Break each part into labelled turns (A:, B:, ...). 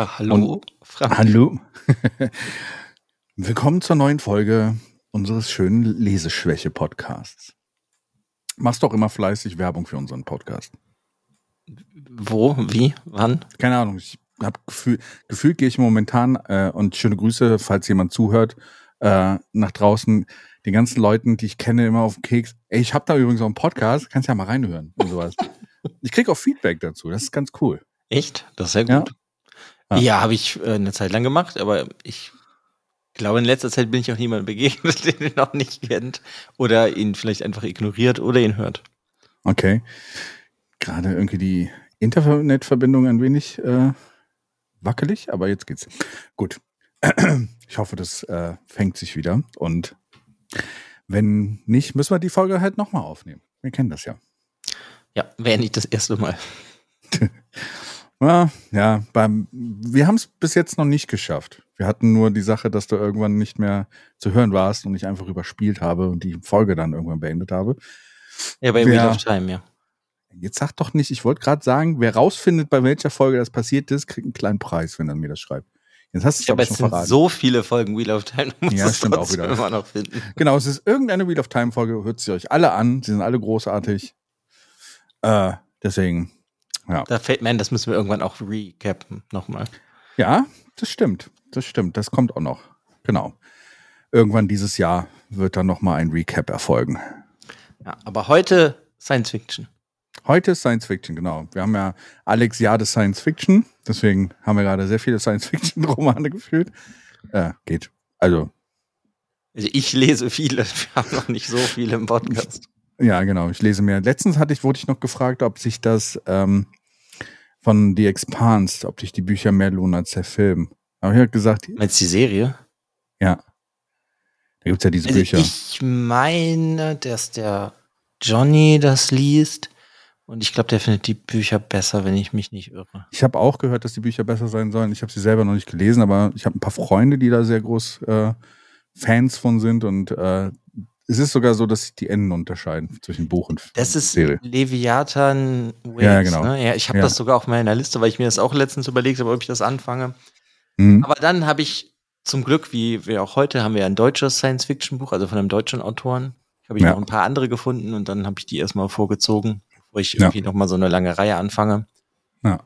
A: Ach, hallo,
B: Und, Hallo. Willkommen zur neuen Folge unseres schönen Leseschwäche-Podcasts. Machst doch immer fleißig Werbung für unseren Podcast.
A: Wo, wie, wann?
B: Keine Ahnung, ich habe Gefühl, gefühlt gehe ich momentan äh, und schöne Grüße, falls jemand zuhört, äh, nach draußen den ganzen Leuten, die ich kenne, immer auf den Keks. Ey, ich habe da übrigens auch einen Podcast, kannst ja mal reinhören und sowas. ich krieg auch Feedback dazu, das ist ganz cool.
A: Echt? Das ist sehr gut. Ja, ja habe ich äh, eine Zeit lang gemacht, aber ich glaube, in letzter Zeit bin ich auch niemandem begegnet, den ihr noch nicht kennt oder ihn vielleicht einfach ignoriert oder ihn hört.
B: Okay. Gerade irgendwie die Internetverbindung ein wenig äh, wackelig, aber jetzt geht's. Gut. Ich hoffe, das äh, fängt sich wieder. Und wenn nicht, müssen wir die Folge halt nochmal aufnehmen. Wir kennen das ja.
A: Ja, wäre nicht das erste Mal.
B: ja, ja, beim, wir haben es bis jetzt noch nicht geschafft. Wir hatten nur die Sache, dass du irgendwann nicht mehr zu hören warst und ich einfach überspielt habe und die Folge dann irgendwann beendet habe.
A: Ja, bei Wheel of Time, ja.
B: Jetzt sag doch nicht, ich wollte gerade sagen, wer rausfindet, bei welcher Folge das passiert ist, kriegt einen kleinen Preis, wenn er mir das schreibt. Jetzt hast du
A: ich habe jetzt schon verraten. so viele Folgen Wheel of Time,
B: du musst ja, stimmt auch wieder. immer noch finden. Genau, es ist irgendeine Wheel of Time Folge, hört sie euch alle an, sie sind alle großartig. Äh, deswegen, ja.
A: Da fällt mir ein, das müssen wir irgendwann auch recappen nochmal.
B: Ja, das stimmt, das stimmt, das kommt auch noch. Genau. Irgendwann dieses Jahr wird dann nochmal ein Recap erfolgen.
A: Ja, aber heute Science Fiction.
B: Heute ist Science Fiction, genau. Wir haben ja Alex Jahr des Science Fiction, deswegen haben wir gerade sehr viele Science Fiction Romane gefühlt. Äh, geht. Also,
A: Also ich lese viele, wir haben noch nicht so viele im Podcast.
B: ja, genau, ich lese mehr. Letztens hatte ich, wurde ich noch gefragt, ob sich das ähm, von The Expanse, ob sich die Bücher mehr lohnen als der Film. Aber ich habe gesagt,
A: Meinst du die Serie?
B: ja. Da gibt's ja diese
A: Also
B: Bücher.
A: ich meine, dass der Johnny das liest und ich glaube, der findet die Bücher besser, wenn ich mich nicht irre.
B: Ich habe auch gehört, dass die Bücher besser sein sollen. Ich habe sie selber noch nicht gelesen, aber ich habe ein paar Freunde, die da sehr groß äh, Fans von sind. Und äh, es ist sogar so, dass sich die Enden unterscheiden zwischen Buch und
A: Das ist
B: Serie.
A: Leviathan Waves,
B: Ja, genau.
A: Ne? Ja, ich habe
B: Ja.
A: das sogar auf meiner Liste, weil ich mir das auch letztens überlegt habe, ob ich das anfange.
B: Mhm.
A: Aber dann habe ich zum Glück, wie wir auch heute, haben wir ein deutsches Science-Fiction-Buch, also von einem deutschen Autoren. Habe ich
B: Ja.
A: noch ein paar andere gefunden und dann habe ich die erstmal vorgezogen, bevor ich
B: Ja.
A: irgendwie noch mal so eine lange Reihe anfange.
B: Ja.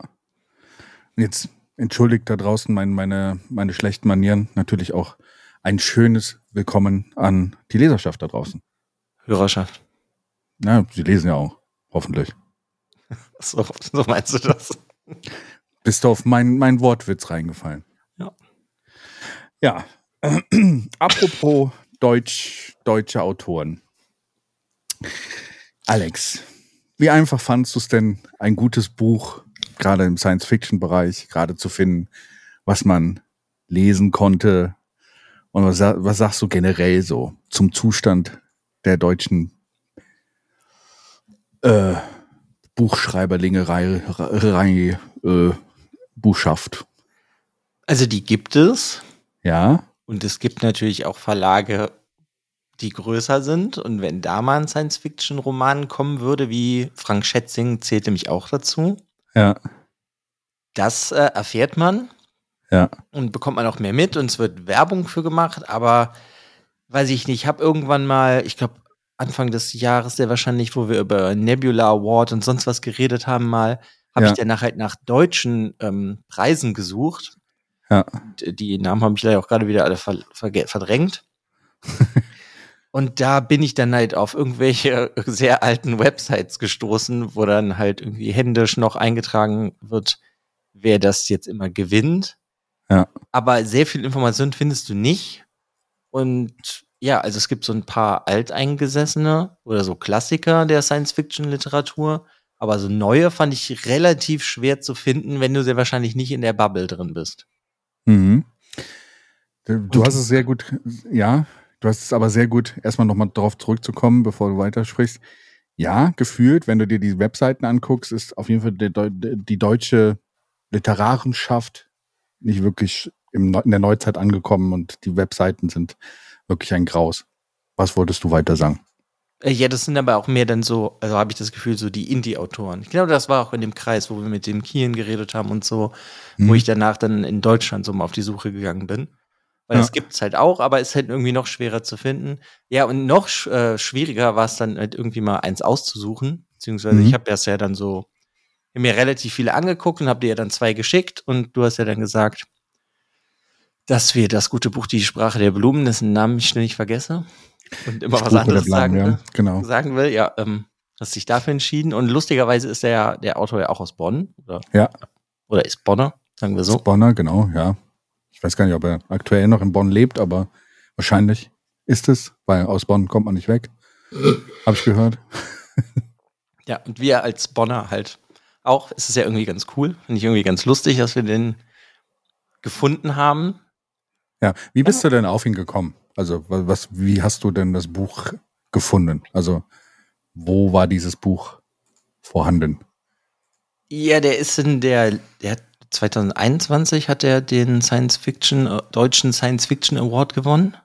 B: Jetzt entschuldigt da draußen mein, meine, meine schlechten Manieren. Natürlich auch ein schönes Willkommen an die Leserschaft da draußen.
A: Hörerschaft.
B: Ja, sie lesen ja auch, hoffentlich.
A: So, so meinst du das?
B: Bist du auf mein, mein Wortwitz reingefallen?
A: Ja.
B: Ja. Apropos Deutsch, deutsche Autoren. Alex, wie einfach fandst du es denn, ein gutes Buch, gerade im Science-Fiction-Bereich, gerade zu finden, was man lesen konnte? Und was, was sagst du generell so zum Zustand der deutschen äh, Buchschreiberlingerei, Rei, äh, Buchschaft?
A: Also die gibt es.
B: Ja,
A: und es gibt natürlich auch Verlage, die größer sind. Und wenn da mal ein Science-Fiction-Roman kommen würde, wie Frank Schätzing zählt nämlich auch dazu,
B: ja,
A: das äh, erfährt man
B: ja,
A: und bekommt man auch mehr mit und es wird Werbung für gemacht, aber weiß ich nicht, ich habe irgendwann mal, ich glaube Anfang des Jahres, der wahrscheinlich, wo wir über Nebula Award und sonst was geredet haben, mal, habe
B: Ja.
A: ich danach halt nach deutschen ähm, Preisen gesucht.
B: Ja.
A: Die Namen habe ich leider auch gerade wieder alle ver verdrängt. und da bin ich dann halt auf irgendwelche sehr alten Websites gestoßen, wo dann halt irgendwie händisch noch eingetragen wird, wer das jetzt immer gewinnt.
B: Ja.
A: Aber sehr viel Information findest du nicht. Und ja, also es gibt so ein paar alteingesessene oder so Klassiker der Science-Fiction-Literatur. Aber so neue fand ich relativ schwer zu finden, wenn du sehr wahrscheinlich nicht in der Bubble drin bist.
B: Mhm. Du, du hast es sehr gut, ja, du hast es aber sehr gut, erstmal nochmal darauf zurückzukommen, bevor du weitersprichst. Ja, gefühlt, wenn du dir die Webseiten anguckst, ist auf jeden Fall die, die deutsche Literarenschaft nicht wirklich im, in der Neuzeit angekommen und die Webseiten sind wirklich ein Graus. Was wolltest du weiter sagen?
A: Äh, Ja, das sind aber auch mehr dann so, also habe ich das Gefühl, so die Indie-Autoren. Ich glaube, das war auch in dem Kreis, wo wir mit dem Kien geredet haben und so, wo
B: Mhm.
A: ich danach dann in Deutschland so mal auf die Suche gegangen bin. Weil
B: Ja.
A: das gibt's halt auch, aber ist halt irgendwie noch schwerer zu finden. Ja, und noch äh, schwieriger war es dann halt irgendwie mal eins auszusuchen. Beziehungsweise
B: Mhm.
A: ich habe das ja dann so mir relativ viele angeguckt und habe dir ja dann zwei geschickt und du hast ja dann gesagt, dass wir das gute Buch Die Sprache der Blumen, dessen Namen ich ständig vergesse und immer was
B: Spruch oder
A: anderes sagen
B: ja,
A: will
B: Genau.
A: sagen will, ja, ähm, hast dich dafür entschieden. Und lustigerweise ist der, der Autor ja auch aus Bonn. Oder,
B: Ja.
A: oder ist Bonner, sagen wir so.
B: Bonner, genau, ja. Ich weiß gar nicht, ob er aktuell noch in Bonn lebt, aber wahrscheinlich ist es, weil aus Bonn kommt man nicht weg. Habe ich gehört.
A: Ja, und wir als Bonner halt auch. Es ist ja irgendwie ganz cool. Finde ich irgendwie ganz lustig, dass wir den gefunden haben.
B: Ja, wie bist du denn auf ihn gekommen? Also, wa- was, wie hast du denn das Buch gefunden? Also, wo war dieses Buch vorhanden?
A: Ja, der ist in der, der hat 2021 hat er den Science Fiction, äh, deutschen Science Fiction Award gewonnen.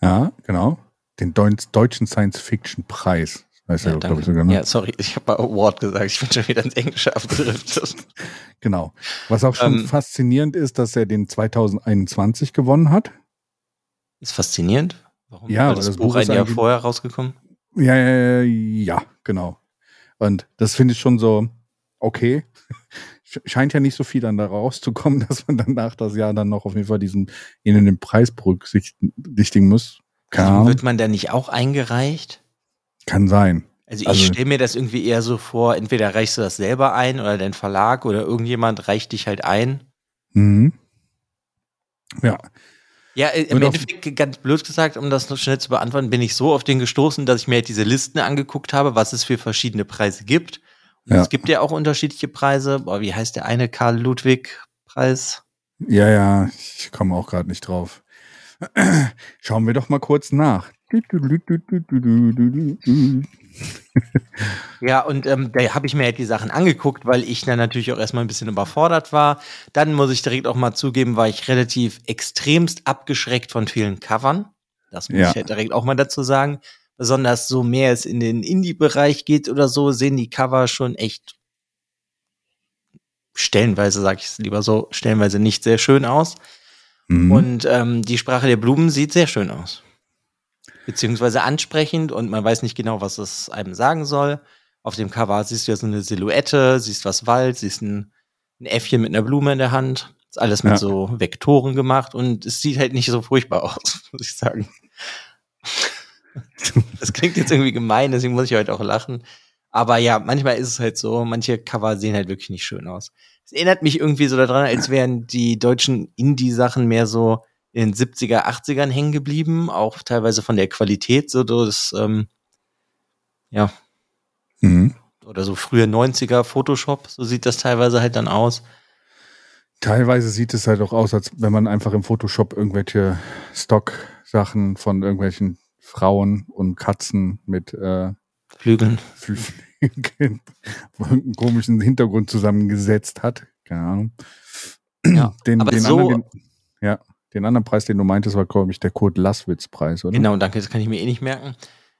B: Ja, genau. Den Deut deutschen Science-Fiction-Preis. Heißt ja,
A: Ja,
B: glaube ich, sogar, ne?
A: ja, sorry, ich habe Award gesagt. Ich bin schon wieder ins Englische abgedriftet.
B: Genau. Was auch schon
A: Ähm,
B: faszinierend ist, dass er den 2021 gewonnen hat.
A: Ist faszinierend. Warum
B: Ja,
A: war das,
B: das
A: Buch
B: Buch
A: ein Jahr vorher rausgekommen?
B: Ja, ja, ja, genau. Und das finde ich schon so, okay. Sch- Scheint ja nicht so viel dann da rauszukommen, dass man danach das Jahr dann noch auf jeden Fall diesen, ihnen den Preis berücksichtigen muss.
A: Also
B: Ahnung.
A: wird man da nicht auch eingereicht?
B: Kann sein.
A: Also ich
B: Also-
A: stelle mir das irgendwie eher so vor, entweder reichst du das selber ein oder dein Verlag oder irgendjemand reicht dich halt ein.
B: Mhm. Ja.
A: Ja, äh, im Endeffekt, ganz blöd gesagt, um das noch schnell zu beantworten, bin ich so auf den gestoßen, dass ich mir halt diese Listen angeguckt habe, was es für verschiedene Preise gibt.
B: Ja.
A: Es gibt ja auch unterschiedliche Preise. Boah, wie heißt der eine Karl Ludwig Preis?
B: Ja, ja, ich komme auch gerade nicht drauf. Schauen wir doch mal kurz nach.
A: Ja, und ähm, da habe ich mir halt die Sachen angeguckt, weil ich dann natürlich auch erstmal ein bisschen überfordert war. Dann muss ich direkt auch mal zugeben, war ich relativ extremst abgeschreckt von vielen Covern. Das muss
B: Ja.
A: ich halt direkt auch mal dazu sagen. Besonders so mehr es in den Indie-Bereich geht oder so, sehen die Cover schon echt stellenweise, sag ich es lieber so, stellenweise nicht sehr schön aus.
B: Mhm.
A: Und ähm, die Sprache der Blumen sieht sehr schön aus. Beziehungsweise ansprechend und man weiß nicht genau, was es einem sagen soll. Auf dem Cover siehst du ja so eine Silhouette, siehst was Wald, siehst ein, ein Äffchen mit einer Blume in der Hand. Ist alles mit
B: Ja.
A: so Vektoren gemacht und es sieht halt nicht so furchtbar aus, muss ich sagen. Das klingt jetzt irgendwie gemein, deswegen muss ich heute auch lachen. Aber ja, manchmal ist es halt so, manche Cover sehen halt wirklich nicht schön aus. Es erinnert mich irgendwie so daran, als wären die deutschen Indie-Sachen mehr so in den 70er, 80ern hängen geblieben, auch teilweise von der Qualität, so das, ähm, ja,
B: Mhm.
A: oder so frühe 90er Photoshop, so sieht das teilweise halt dann aus.
B: Teilweise sieht es halt auch aus, als wenn man einfach im Photoshop irgendwelche Stock-Sachen von irgendwelchen Frauen und Katzen mit äh,
A: Flügeln.
B: Flügeln, einen komischen Hintergrund zusammengesetzt hat. Keine Ahnung.
A: Ja,
B: den,
A: aber
B: den
A: so-
B: anderen, den, ja, den anderen Preis, den du meintest, war, glaube ich, der Kurt Laswitz-Preis, oder?
A: Genau, danke, das kann ich mir eh nicht merken.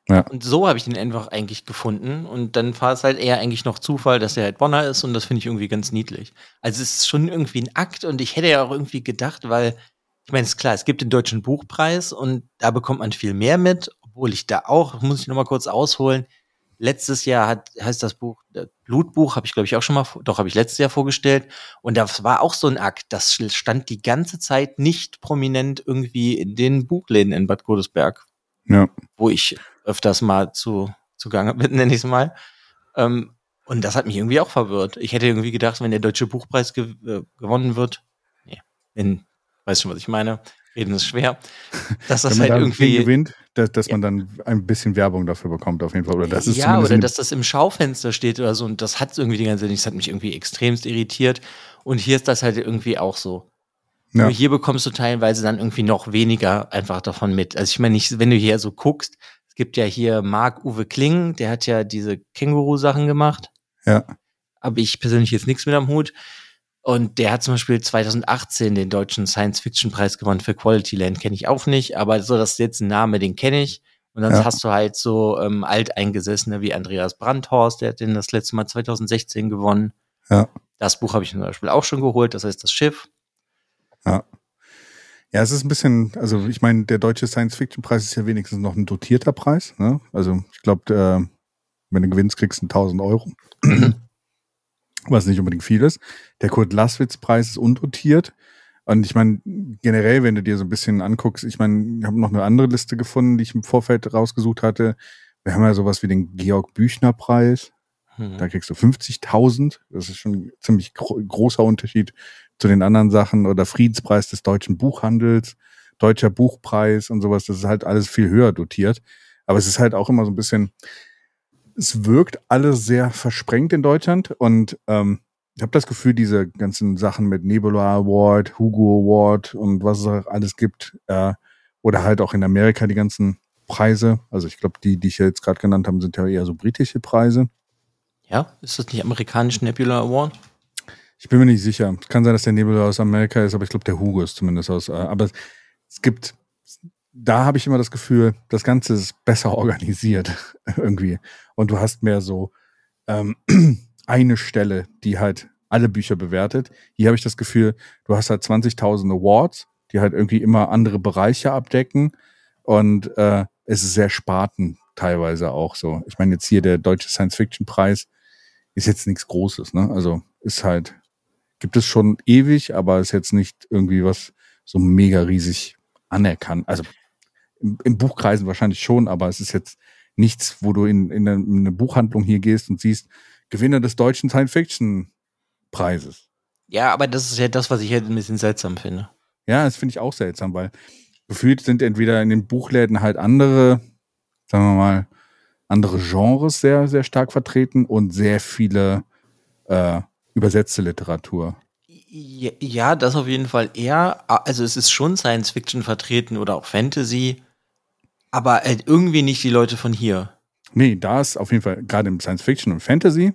B: Ja.
A: Und so habe ich den einfach eigentlich gefunden. Und dann war es halt eher eigentlich noch Zufall, dass er halt Bonner ist und das finde ich irgendwie ganz niedlich. Also es ist schon irgendwie ein Akt und ich hätte ja auch irgendwie gedacht, weil, ich meine, ist klar, es gibt den Deutschen Buchpreis und da bekommt man viel mehr mit, obwohl ich da auch, muss ich nochmal kurz ausholen, letztes Jahr hat, heißt das Buch, äh, Blutbuch, habe ich glaube ich auch schon mal, doch habe ich letztes Jahr vorgestellt und das war auch so ein Akt, das stand die ganze Zeit nicht prominent irgendwie in den Buchläden in Bad Godesberg
B: Ja.
A: wo ich öfters mal zu zugange bin, nenne ich es mal. Ähm, und das hat mich irgendwie auch verwirrt. Ich hätte irgendwie gedacht, wenn der Deutsche Buchpreis ge äh, gewonnen wird, nee, wenn, weißt schon, was ich meine, reden ist schwer, dass das halt irgendwie.
B: gewinnt, dass, dass
A: Ja.
B: man dann ein bisschen Werbung dafür bekommt, auf jeden Fall. Oder das ist
A: ja, oder dass das im Schaufenster steht oder so. Und das hat irgendwie die ganze Zeit nicht. Das hat mich irgendwie extremst irritiert. Und hier ist das halt irgendwie auch so.
B: Ja.
A: Nur hier bekommst du teilweise dann irgendwie noch weniger einfach davon mit. Also ich meine, nicht, wenn du hier so guckst, es gibt ja hier Marc-Uwe Kling, der hat ja diese Känguru-Sachen gemacht.
B: Ja.
A: Aber ich persönlich jetzt nichts mit am Hut. Und der hat zum Beispiel 2018 den deutschen Science-Fiction-Preis gewonnen für Quality Land, kenne ich auch nicht, aber so, das ist jetzt ein Name, den kenne ich. Und dann
B: Ja.
A: hast du halt so ähm, Alteingesessene wie Andreas Brandhorst, der hat den das letzte Mal 2016 gewonnen.
B: Ja.
A: Das Buch habe ich zum Beispiel auch schon geholt, das heißt das Schiff.
B: Ja. Ja, es ist ein bisschen, also ich meine, der deutsche Science-Fiction-Preis ist ja wenigstens noch ein dotierter Preis. Ne? Also ich glaube, wenn du gewinnst, kriegst du 1000 Euro. Was nicht unbedingt viel ist. Der Kurt Laswitz-Preis ist undotiert. Und ich meine, generell, wenn du dir so ein bisschen anguckst, ich meine, ich habe noch eine andere Liste gefunden, die ich im Vorfeld rausgesucht hatte. Wir haben ja sowas wie den Georg-Büchner-Preis.
A: Hm.
B: Da kriegst du 50.000. Das ist schon ein ziemlich gro großer Unterschied zu den anderen Sachen. Oder Friedenspreis des deutschen Buchhandels, deutscher Buchpreis und sowas. Das ist halt alles viel höher dotiert. Aber es ist halt auch immer so ein bisschen, es wirkt alles sehr versprengt in Deutschland. Und ähm, ich habe das Gefühl, diese ganzen Sachen mit Nebula Award, Hugo Award und was es auch alles gibt, äh, oder halt auch in Amerika die ganzen Preise. Also ich glaube, die, die ich jetzt gerade genannt habe, sind ja eher so britische Preise.
A: Ja, ist das nicht amerikanisch Nebula Award?
B: Ich bin mir nicht sicher. Es kann sein, dass der Nebel aus Amerika ist, aber ich glaube, der Hugo ist zumindest aus. Äh, aber es gibt, da habe ich immer das Gefühl, das Ganze ist besser organisiert irgendwie. Und du hast mehr so ähm, eine Stelle, die halt alle Bücher bewertet. Hier habe ich das Gefühl, du hast halt 20.000 Awards, die halt irgendwie immer andere Bereiche abdecken. Und äh, es ist sehr Sparten teilweise auch so. Ich meine, jetzt hier der Deutsche Science-Fiction-Preis ist jetzt nichts Großes, ne? Also ist halt, gibt es schon ewig, aber ist jetzt nicht irgendwie was so mega riesig anerkannt. Also im, im Buchkreisen wahrscheinlich schon, aber es ist jetzt nichts, wo du in, in, eine, in eine Buchhandlung hier gehst und siehst, Gewinner des deutschen Science-Fiction-Preises.
A: Ja, aber das ist ja das, was ich halt ein bisschen seltsam finde.
B: Ja, das finde ich auch seltsam, weil gefühlt sind entweder in den Buchläden halt andere, sagen wir mal, andere Genres sehr, sehr stark vertreten und sehr viele äh, übersetzte Literatur.
A: Ja, das auf jeden Fall eher. Also es ist schon Science Fiction vertreten oder auch Fantasy, aber halt irgendwie nicht die Leute von hier.
B: Nee, da ist auf jeden Fall gerade im Science Fiction und Fantasy,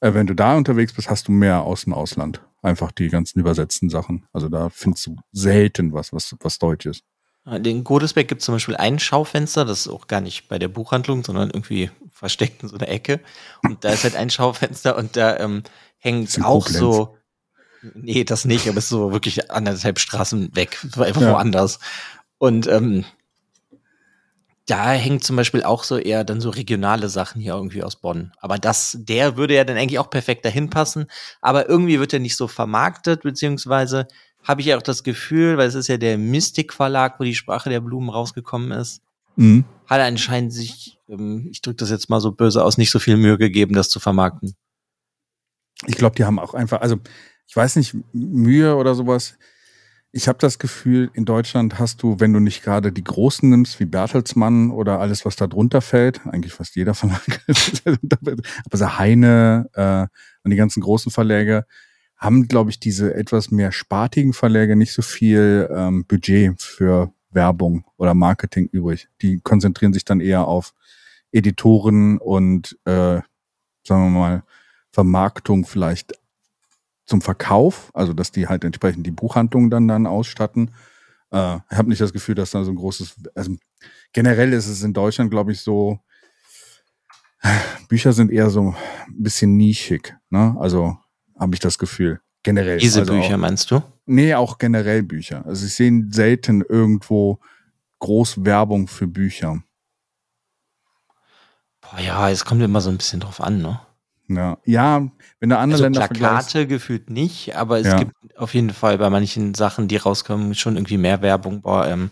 B: äh, wenn du da unterwegs bist, hast du mehr aus dem Ausland. Einfach die ganzen übersetzten Sachen. Also da findest du selten was, was, was Deutsch ist.
A: Den Godesberg gibt es zum Beispiel ein Schaufenster, das ist auch gar nicht bei der Buchhandlung, sondern irgendwie versteckt in so einer Ecke. Und da ist halt ein Schaufenster und da ähm, hängt auch Koblenz. so. Nee, das nicht, aber es ist so wirklich anderthalb Straßen weg, einfach ja. woanders. Und ähm, da hängt zum Beispiel auch so eher dann so regionale Sachen hier irgendwie aus Bonn. Aber das, der würde ja dann eigentlich auch perfekt dahin passen. Aber irgendwie wird er nicht so vermarktet, beziehungsweise habe ich ja auch das Gefühl, weil es ist ja der Mystik Verlag, wo die Sprache der Blumen rausgekommen ist, mhm. hat er anscheinend sich, ähm, ich drücke das jetzt mal so böse aus, nicht so viel Mühe gegeben, das zu vermarkten.
B: Ich glaube, die haben auch einfach, also ich weiß nicht, Mühe oder sowas. Ich habe das Gefühl, in Deutschland hast du, wenn du nicht gerade die Großen nimmst, wie Bertelsmann oder alles, was da drunter fällt, eigentlich fast jeder Verlag, aber so Heine äh, und die ganzen großen Verläge, haben, glaube ich, diese etwas mehr spartigen Verläge nicht so viel ähm, Budget für Werbung oder Marketing übrig. Die konzentrieren sich dann eher auf Editoren und, äh, sagen wir mal, Vermarktung vielleicht zum Verkauf, also dass die halt entsprechend die Buchhandlungen dann dann ausstatten. Äh, ich habe nicht das Gefühl, dass da so ein großes, also generell ist es in Deutschland, glaube ich, so, Bücher sind eher so ein bisschen nischig, ne? Also habe ich das Gefühl. Generell.
A: Diese
B: also
A: Bücher
B: auch,
A: meinst du?
B: Nee, auch generell Bücher. Also ich sehe selten irgendwo groß Werbung für Bücher.
A: Boah, ja, es kommt immer so ein bisschen drauf an, ne?
B: Ja, ja wenn du andere also Länder
A: Plakate gefühlt nicht, aber es ja. gibt auf jeden Fall bei manchen Sachen, die rauskommen, schon irgendwie mehr Werbung. Boah, ähm,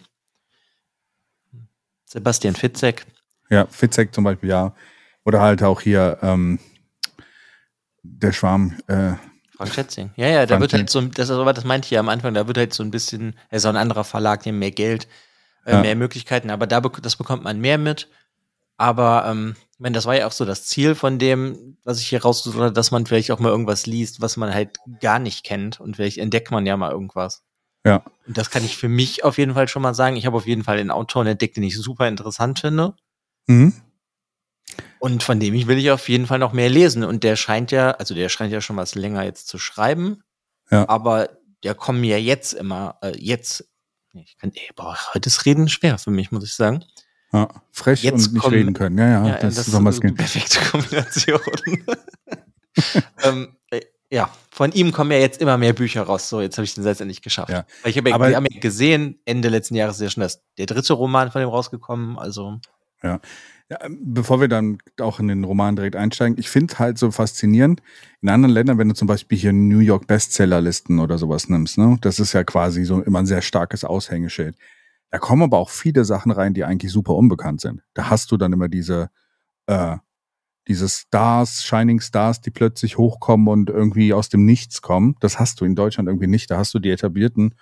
A: Sebastian Fitzek.
B: Ja, Fitzek zum Beispiel, ja. Oder halt auch hier ähm, der Schwarm. Äh,
A: Frank Schätzing. Ja, ja, da wird halt so, das, das meinte ich ja am Anfang, da wird halt so ein bisschen, er ist auch ein anderer Verlag, die haben mehr Geld, äh, ja. mehr Möglichkeiten, aber da das bekommt man mehr mit. Aber ähm, ich meine, das war ja auch so das Ziel von dem, was ich hier rausgesucht habe, dass man vielleicht auch mal irgendwas liest, was man halt gar nicht kennt und vielleicht entdeckt man ja mal irgendwas.
B: Ja.
A: Und das kann ich für mich auf jeden Fall schon mal sagen. Ich habe auf jeden Fall den Autoren entdeckt, den ich super interessant finde. Mhm. Und von dem ich will ich auf jeden Fall noch mehr lesen. Und der scheint ja, also der scheint ja schon was länger jetzt zu schreiben. Ja. Aber der kommen ja jetzt immer, äh, jetzt, ich kann, ey, boah, heute ist Reden schwer für mich, muss ich sagen.
B: Ja, frech jetzt und nicht kommen, reden können. Ja, ja,
A: ja das, das ist eine perfekte Kombination. ähm, äh, ja, von ihm kommen ja jetzt immer mehr Bücher raus. So, jetzt habe ich den Satz endlich geschafft. Ja. Ich habe ja, haben ja gesehen, Ende letzten Jahres ist ja schon das, der dritte Roman von ihm rausgekommen. Also.
B: Ja. Ja, ähm, bevor wir dann auch in den Roman direkt einsteigen, ich finde halt so faszinierend, in anderen Ländern, wenn du zum Beispiel hier New York Bestsellerlisten oder sowas nimmst, ne, das ist ja quasi so immer ein sehr starkes Aushängeschild. Da kommen aber auch viele Sachen rein, die eigentlich super unbekannt sind. Da hast du dann immer diese, äh, diese Stars, Shining Stars, die plötzlich hochkommen und irgendwie aus dem Nichts kommen. Das hast du in Deutschland irgendwie nicht. Da hast du die etablierten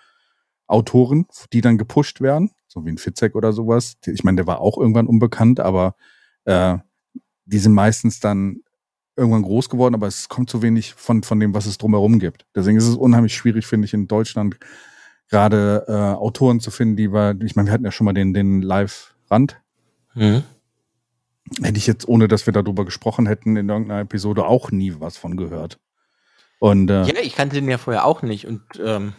B: Autoren, die dann gepusht werden so wie ein Fitzek oder sowas. Ich meine, der war auch irgendwann unbekannt, aber äh, die sind meistens dann irgendwann groß geworden, aber es kommt zu wenig von, von dem, was es drumherum gibt. Deswegen ist es unheimlich schwierig, finde ich, in Deutschland gerade äh, Autoren zu finden, die wir, ich meine, wir hatten ja schon mal den, den Live-Rand. Mhm. Hätte ich jetzt, ohne dass wir darüber gesprochen hätten, in irgendeiner Episode auch nie was von gehört. Und, äh,
A: ja, ich kannte den ja vorher auch nicht und ähm,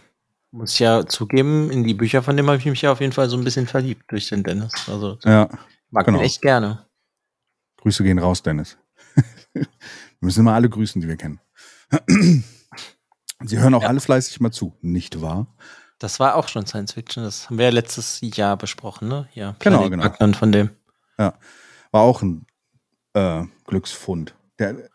A: muss ja zugeben, in die Bücher von dem habe ich mich ja auf jeden Fall so ein bisschen verliebt durch den Dennis. Also
B: ja,
A: mag genau. ihn echt gerne.
B: Grüße gehen raus, Dennis. wir müssen immer alle grüßen, die wir kennen. Sie hören auch ja. alle fleißig mal zu, nicht wahr?
A: Das war auch schon Science Fiction, das haben wir ja letztes Jahr besprochen, ne? Ja,
B: genau, genau.
A: Backman von dem.
B: Ja, war auch ein äh, Glücksfund. Der,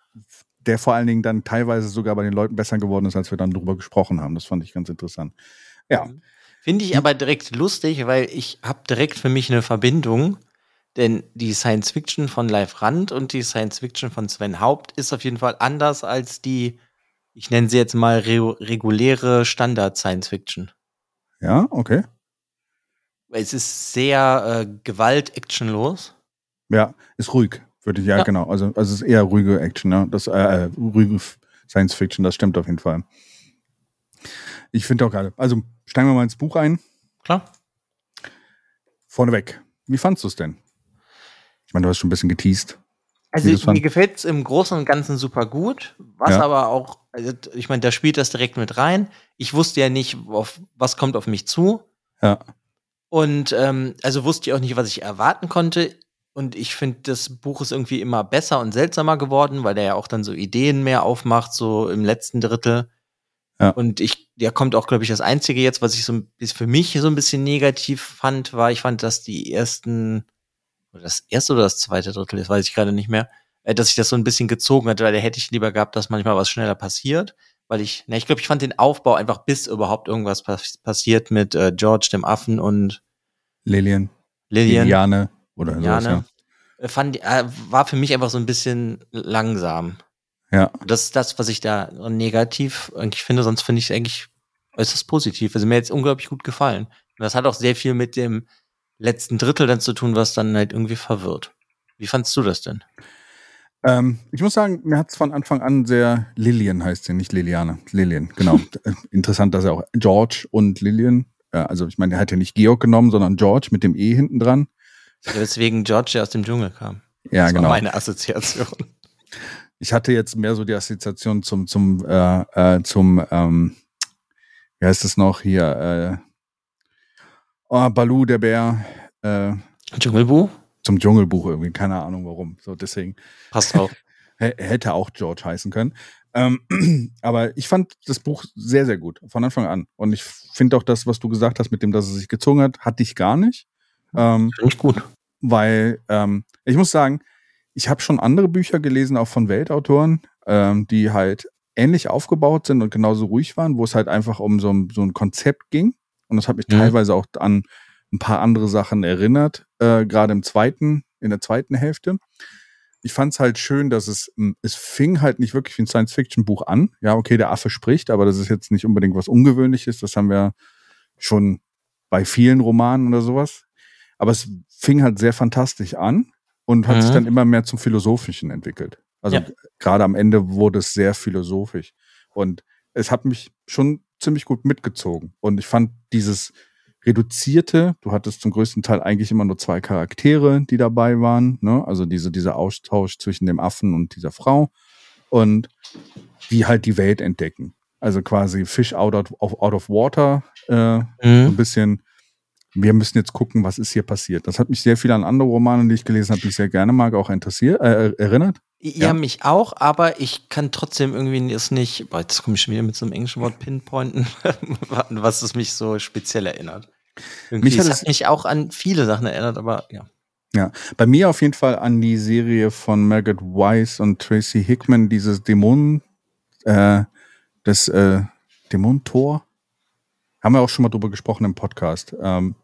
B: der vor allen Dingen dann teilweise sogar bei den Leuten besser geworden ist, als wir dann drüber gesprochen haben. Das fand ich ganz interessant. Ja. Mhm.
A: Finde ich aber direkt lustig, weil ich habe direkt für mich eine Verbindung. Denn die Science Fiction von Live Rand und die Science Fiction von Sven Haupt ist auf jeden Fall anders als die, ich nenne sie jetzt mal re reguläre Standard Science Fiction.
B: Ja, okay.
A: Es ist sehr äh, gewalt-actionlos.
B: Ja, ist ruhig, würde ich ja,
A: Ja.
B: genau. Also, also es ist eher ruhige Action, ne? Das, äh, äh, ruhige Science Fiction, das stimmt auf jeden Fall. Ich finde auch gerade. Also steigen wir mal ins Buch ein.
A: Klar.
B: Vorneweg. Wie fandst du es denn? Ich meine, du hast schon ein bisschen geteased.
A: Also
B: du's
A: mir gefällt es im Großen und Ganzen super gut, was
B: Ja.
A: aber auch, also ich meine, da spielt das direkt mit rein. Ich wusste ja nicht, auf, was kommt auf mich zu.
B: Ja.
A: Und ähm, also wusste ich auch nicht, was ich erwarten konnte. Und ich finde, das Buch ist irgendwie immer besser und seltsamer geworden, weil der ja auch dann so Ideen mehr aufmacht, so im letzten Drittel.
B: Ja.
A: Und ich, der kommt auch, glaube ich, das Einzige jetzt, was ich so für mich so ein bisschen negativ fand, war, ich fand, dass die ersten, oder das erste oder das zweite Drittel, das weiß ich gerade nicht mehr, äh, dass ich das so ein bisschen gezogen hatte, weil da hätte ich lieber gehabt, dass manchmal was schneller passiert. Weil ich, na, ich glaube, ich fand den Aufbau einfach, bis überhaupt irgendwas pass passiert mit äh, George, dem Affen und
B: Lillian,
A: Lillian.
B: Liliane oder sowas,
A: Jane,
B: ja.
A: äh, fand, äh, war für mich einfach so ein bisschen langsam.
B: Ja,
A: Das ist das, was ich da negativ eigentlich finde, sonst finde ich es eigentlich äußerst positiv. Also mir hat es unglaublich gut gefallen. Und das hat auch sehr viel mit dem letzten Drittel dann zu tun, was dann halt irgendwie verwirrt. Wie fandst du das denn?
B: Ähm, ich muss sagen, mir hat es von Anfang an sehr Lillian heißt sie, nicht Liliane. Lillian, genau. Äh, Interessant, dass er auch George und Lillian, äh, also ich meine, er hat ja nicht Georg genommen, sondern George mit dem E hinten dran.
A: Ja, weswegen George ja aus dem Dschungel kam.
B: Ja,
A: das
B: genau.
A: war meine Assoziation.
B: Ich hatte jetzt mehr so die Assoziation zum, zum, äh, äh, zum, ähm, wie heißt es noch hier, äh, oh, Balu, der Bär, äh,
A: Dschungelbuch?
B: zum Dschungelbuch irgendwie, keine Ahnung warum. So, deswegen
A: Passt drauf.
B: H- hätte auch George heißen können. Ähm, aber ich fand das Buch sehr, sehr gut, von Anfang an. Und ich finde auch das, was du gesagt hast, mit dem, dass es sich gezogen hat, hatte ich gar nicht. Ähm,
A: Finde ich gut.
B: weil ähm, ich muss sagen, ich habe schon andere Bücher gelesen, auch von Weltautoren, ähm, die halt ähnlich aufgebaut sind und genauso ruhig waren, wo es halt einfach um so ein, so ein Konzept ging. Und das hat mich
A: Mhm.
B: teilweise auch an ein paar andere Sachen erinnert, äh, gerade im zweiten, in der zweiten Hälfte. Ich fand es halt schön, dass es, m, es fing halt nicht wirklich wie ein Science-Fiction-Buch an. Ja, okay, der Affe spricht, aber das ist jetzt nicht unbedingt was Ungewöhnliches. Das haben wir schon bei vielen Romanen oder sowas. Aber es fing halt sehr fantastisch an und hat
A: Mhm.
B: sich dann immer mehr zum Philosophischen entwickelt. Also
A: Ja.
B: gerade am Ende wurde es sehr philosophisch. Und es hat mich schon ziemlich gut mitgezogen. Und ich fand dieses reduzierte, du hattest zum größten Teil eigentlich immer nur zwei Charaktere, die dabei waren, ne? Also diese, dieser Austausch zwischen dem Affen und dieser Frau und die halt die Welt entdecken. Also quasi Fish out of, out of water, äh, so ein
A: Mhm.
B: bisschen, wir müssen jetzt gucken, was ist hier passiert. Das hat mich sehr viel an andere Romane, die ich gelesen habe, die ich sehr gerne mag, auch interessiert, äh, erinnert.
A: Ja,
B: Ja.
A: mich auch, aber ich kann trotzdem irgendwie es nicht, boah, jetzt komme ich schon wieder mit so einem englischen Wort pinpointen, was es mich so speziell erinnert. Irgendwie,
B: Mich hat
A: es hat mich auch an viele Sachen erinnert, aber ja.
B: Ja, bei mir auf jeden Fall an die Serie von Margaret Weiss und Tracy Hickman, dieses Dämonen, äh, das äh, Dämonentor. Haben wir auch schon mal drüber gesprochen im Podcast. Ähm,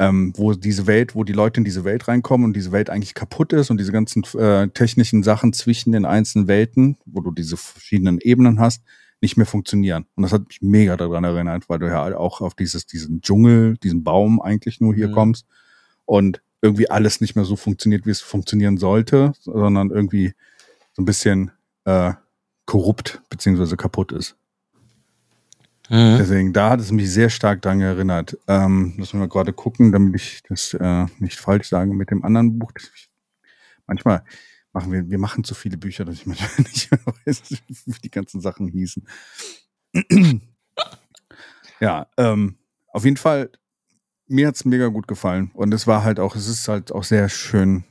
B: ähm, wo diese Welt, wo die Leute in diese Welt reinkommen und diese Welt eigentlich kaputt ist und diese ganzen äh, technischen Sachen zwischen den einzelnen Welten, wo du diese verschiedenen Ebenen hast, nicht mehr funktionieren. Und das hat mich mega daran erinnert, weil du ja auch auf dieses, diesen Dschungel, diesen Baum eigentlich nur hier
A: Mhm.
B: kommst und irgendwie alles nicht mehr so funktioniert, wie es funktionieren sollte, sondern irgendwie so ein bisschen äh, korrupt beziehungsweise kaputt ist.
A: Mhm.
B: Deswegen, da hat es mich sehr stark dran erinnert. Ähm, müssen wir mal gerade gucken, damit ich das äh, nicht falsch sage mit dem anderen Buch. Manchmal machen wir, wir machen zu viele Bücher, dass ich manchmal nicht mehr weiß, wie die ganzen Sachen hießen. ja, ähm, auf jeden Fall, mir hat's mega gut gefallen. Und es war halt auch, es ist halt auch sehr schön,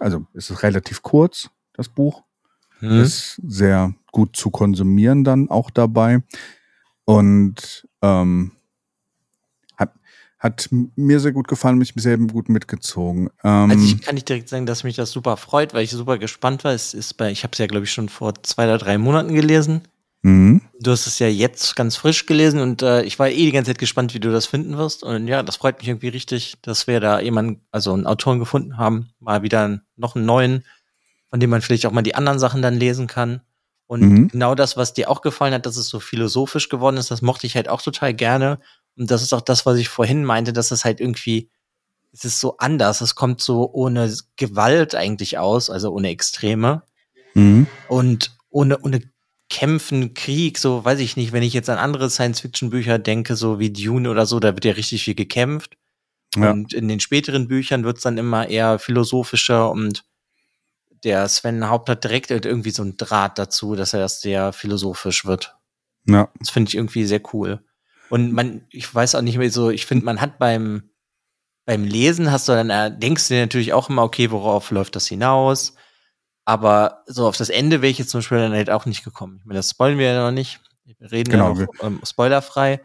B: also es ist relativ kurz, das Buch
A: Mhm.
B: ist sehr gut zu konsumieren dann auch dabei. Und ähm, hat, hat mir sehr gut gefallen, mich sehr gut mitgezogen. Ähm,
A: Also ich kann nicht direkt sagen, dass mich das super freut, weil ich super gespannt war. Es ist bei, ich habe es ja, glaube ich, schon vor zwei oder drei Monaten gelesen.
B: mhm.
A: Du hast es ja jetzt ganz frisch gelesen und äh, ich war eh die ganze Zeit gespannt, wie du das finden wirst. Und ja, das freut mich irgendwie richtig, dass wir da jemanden, also einen Autoren gefunden haben, mal wieder noch einen neuen, von dem man vielleicht auch mal die anderen Sachen dann lesen kann. Und
B: Mhm.
A: genau das, was dir auch gefallen hat, dass es so philosophisch geworden ist, das mochte ich halt auch total gerne. Und das ist auch das, was ich vorhin meinte, dass es halt irgendwie, es ist so anders. Es kommt so ohne Gewalt eigentlich aus, also ohne Extreme.
B: Mhm.
A: Und ohne, ohne Kämpfen, Krieg, so weiß ich nicht, wenn ich jetzt an andere Science-Fiction-Bücher denke, so wie Dune oder so, da wird ja richtig viel gekämpft.
B: Ja.
A: Und in den späteren Büchern wird's dann immer eher philosophischer und der Sven Haupt hat direkt halt irgendwie so einen Draht dazu, dass er das sehr philosophisch wird.
B: Ja.
A: Das finde ich irgendwie sehr cool. Und man, ich weiß auch nicht mehr so, ich finde, man hat beim, beim Lesen hast du dann, äh, denkst du dir natürlich auch immer, okay, worauf läuft das hinaus? Aber so auf das Ende wäre ich jetzt zum Beispiel dann halt auch nicht gekommen. Ich meine, das spoilen wir ja noch nicht. Wir reden
B: Genau,
A: ja noch ähm, spoilerfrei.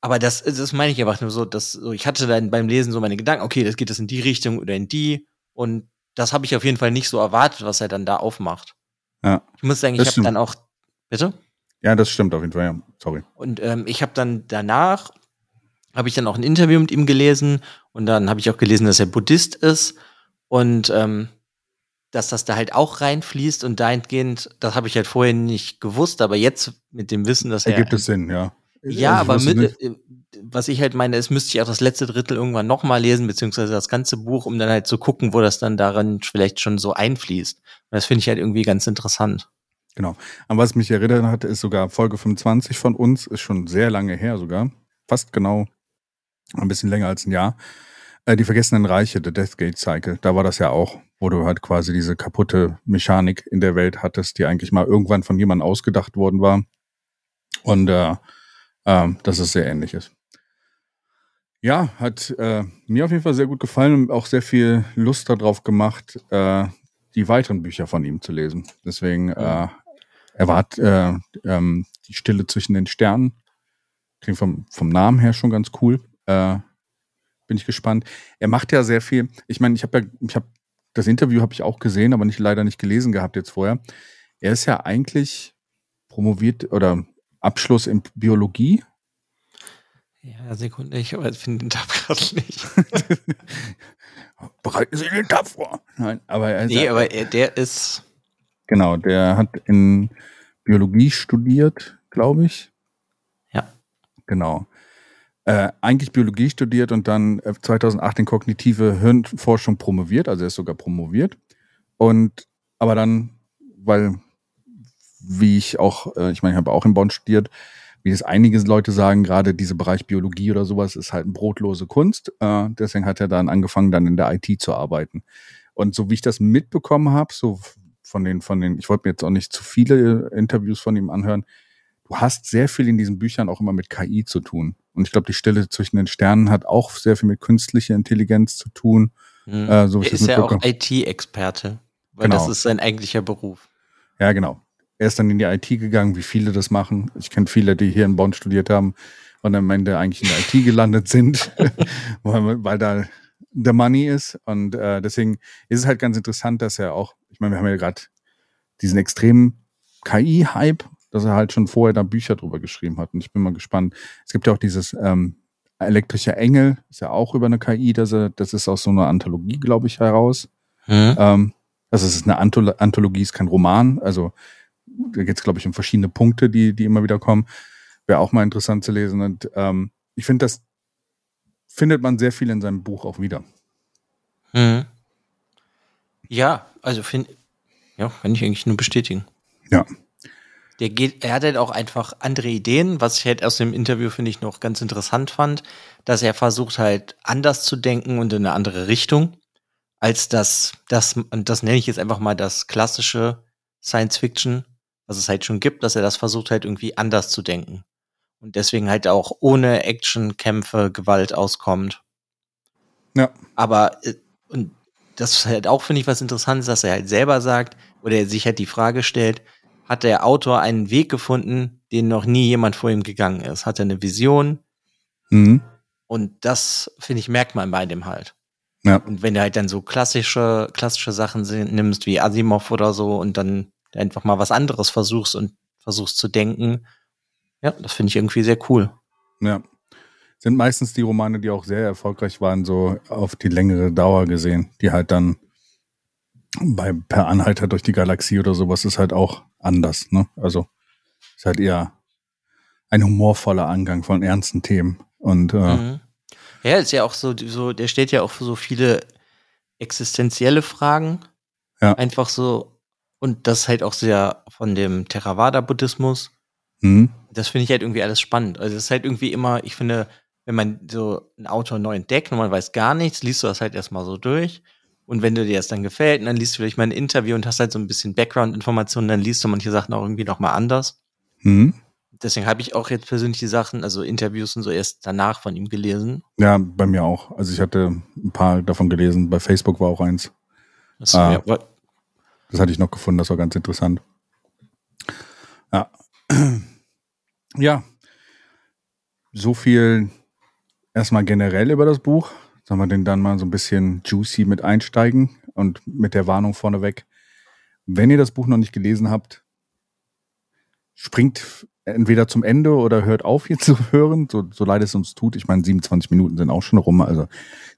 A: Aber das, das meine ich einfach nur so, dass so, ich hatte dann beim Lesen so meine Gedanken, okay, das geht das in die Richtung oder in die. Und das habe ich auf jeden Fall nicht so erwartet, was er dann da aufmacht.
B: Ja.
A: Ich muss sagen, ich habe dann auch, bitte?
B: Ja, das stimmt auf jeden Fall, ja. Sorry.
A: Und ähm, ich habe dann danach, habe ich dann auch ein Interview mit ihm gelesen und dann habe ich auch gelesen, dass er Buddhist ist und ähm, dass das da halt auch reinfließt und dahingehend, das habe ich halt vorher nicht gewusst, aber jetzt mit dem Wissen, dass er
B: Ergibt es Sinn, ja.
A: Ja,
B: Also
A: aber mit,
B: nicht-
A: äh, was ich halt meine, ist, müsste ich auch das letzte Drittel irgendwann nochmal lesen, beziehungsweise das ganze Buch, um dann halt zu gucken, wo das dann daran vielleicht schon so einfließt. Und das finde ich halt irgendwie ganz interessant.
B: Genau. An was mich erinnert hat, ist sogar Folge 25 von uns, ist schon sehr lange her sogar. Fast genau ein bisschen länger als ein Jahr. Äh, die Vergessenen Reiche, The Deathgate Cycle, da war das ja auch, wo du halt quasi diese kaputte Mechanik in der Welt hattest, die eigentlich mal irgendwann von jemandem ausgedacht worden war. Und äh, ähm, dass es sehr ähnlich ist. Ja, hat äh, mir auf jeden Fall sehr gut gefallen und auch sehr viel Lust darauf gemacht, äh, die weiteren Bücher von ihm zu lesen. Deswegen äh, erwart äh, ähm, die Stille zwischen den Sternen. Klingt vom, vom Namen her schon ganz cool. Äh, bin ich gespannt. Er macht ja sehr viel. Ich meine, ich habe ja, ich habe das Interview habe ich auch gesehen, aber nicht leider nicht gelesen gehabt jetzt vorher. Er ist ja eigentlich promoviert oder Abschluss in Biologie.
A: Ja, Sekunde, ich finde den Tab gerade nicht.
B: Bereiten Sie den Tab vor. Nein, aber er
A: nee,
B: ja,
A: aber er, der ist,
B: genau, der hat in Biologie studiert, glaube ich.
A: Ja.
B: Genau. Äh, eigentlich Biologie studiert und dann äh, 2008 in kognitive Hirnforschung promoviert, also er ist sogar promoviert. Und aber dann, weil, wie ich auch, äh, ich meine, ich habe auch in Bonn studiert, wie das einige Leute sagen, gerade dieser Bereich Biologie oder sowas ist halt eine brotlose Kunst. Äh, deswegen hat er dann angefangen, dann in der IT zu arbeiten. Und so wie ich das mitbekommen habe, so von den, von den, ich wollte mir jetzt auch nicht zu viele äh, Interviews von ihm anhören, du hast sehr viel in diesen Büchern auch immer mit KI zu tun. Und ich glaube, die Stille zwischen den Sternen hat auch sehr viel mit künstlicher Intelligenz zu tun.
A: hm,
B: Äh, so wie
A: er ist ja auch. IT-Experte, weil
B: Genau.
A: das ist sein eigentlicher Beruf.
B: Ja, genau. Er ist dann in die IT gegangen, wie viele das machen. Ich kenne viele, die hier in Bonn studiert haben und am Ende eigentlich in der IT gelandet sind, weil, weil da der Money ist. Und äh, deswegen ist es halt ganz interessant, dass er auch, ich meine, wir haben ja gerade diesen extremen KI-Hype, dass er halt schon vorher da Bücher drüber geschrieben hat. Und ich bin mal gespannt. Es gibt ja auch dieses ähm, elektrische Engel, ist ja auch über eine KI, dass er, das ist aus so einer Anthologie, glaube ich, heraus.
A: Hm?
B: Ähm, also es ist eine Antholo Anthologie, ist kein Roman. Also da geht es, glaube ich, um verschiedene Punkte, die, die immer wieder kommen. Wäre auch mal interessant zu lesen. Und ähm, ich finde, das findet man sehr viel in seinem Buch auch wieder.
A: Hm. Ja, also finde, ja, kann ich eigentlich nur bestätigen.
B: Ja.
A: Der geht, er hat halt auch einfach andere Ideen, was ich halt aus dem Interview finde ich noch ganz interessant fand, dass er versucht halt anders zu denken und in eine andere Richtung, als das, das, und das nenne ich jetzt einfach mal das klassische Science Fiction, was es halt schon gibt, dass er das versucht halt irgendwie anders zu denken. Und deswegen halt auch ohne Action, Kämpfe, Gewalt auskommt.
B: Ja.
A: Aber, äh, und das ist halt auch, finde ich, was Interessantes, dass er halt selber sagt, oder er sich halt die Frage stellt, hat der Autor einen Weg gefunden, den noch nie jemand vor ihm gegangen ist? Hat er eine Vision?
B: Mhm.
A: Und das, finde ich, merkt man bei dem halt.
B: Ja.
A: Und wenn du halt dann so klassische, klassische Sachen nimmst wie Asimov oder so und dann einfach mal was anderes versuchst und versuchst zu denken, ja, das finde ich irgendwie sehr cool.
B: Ja. Sind meistens die Romane, die auch sehr erfolgreich waren, so auf die längere Dauer gesehen, die halt dann bei Per Anhalter durch die Galaxie oder sowas ist halt auch anders, ne? Also ist halt eher ein humorvoller Angang von ernsten Themen. Und äh,
A: Mhm. Ja, ist ja auch so, so, der stellt ja auch für so viele existenzielle Fragen.
B: Ja.
A: Einfach so, und das halt auch sehr von dem Theravada-Buddhismus.
B: hm,
A: Das finde ich halt irgendwie alles spannend. Also es ist halt irgendwie immer, ich finde, wenn man so einen Autor neu entdeckt und man weiß gar nichts, liest du das halt erstmal so durch. Und wenn dir das dann gefällt, und dann liest du vielleicht mal ein Interview und hast halt so ein bisschen Background-Informationen, dann liest du manche Sachen auch irgendwie nochmal anders.
B: hm.
A: Deswegen habe ich auch jetzt persönlich die Sachen, also Interviews und so erst danach von ihm gelesen.
B: Ja, bei mir auch. Also ich hatte ein paar davon gelesen. Bei Facebook war auch eins.
A: Das,
B: Ah.
A: ja,
B: Das hatte ich noch gefunden, das war ganz interessant. Ja. Ja. So viel erstmal generell über das Buch. Sollen wir denn dann mal so ein bisschen juicy mit einsteigen und mit der Warnung vorneweg. Wenn ihr das Buch noch nicht gelesen habt, springt entweder zum Ende oder hört auf, hier zu hören, so, so leid es uns tut. Ich meine, 27 Minuten sind auch schon rum. Also,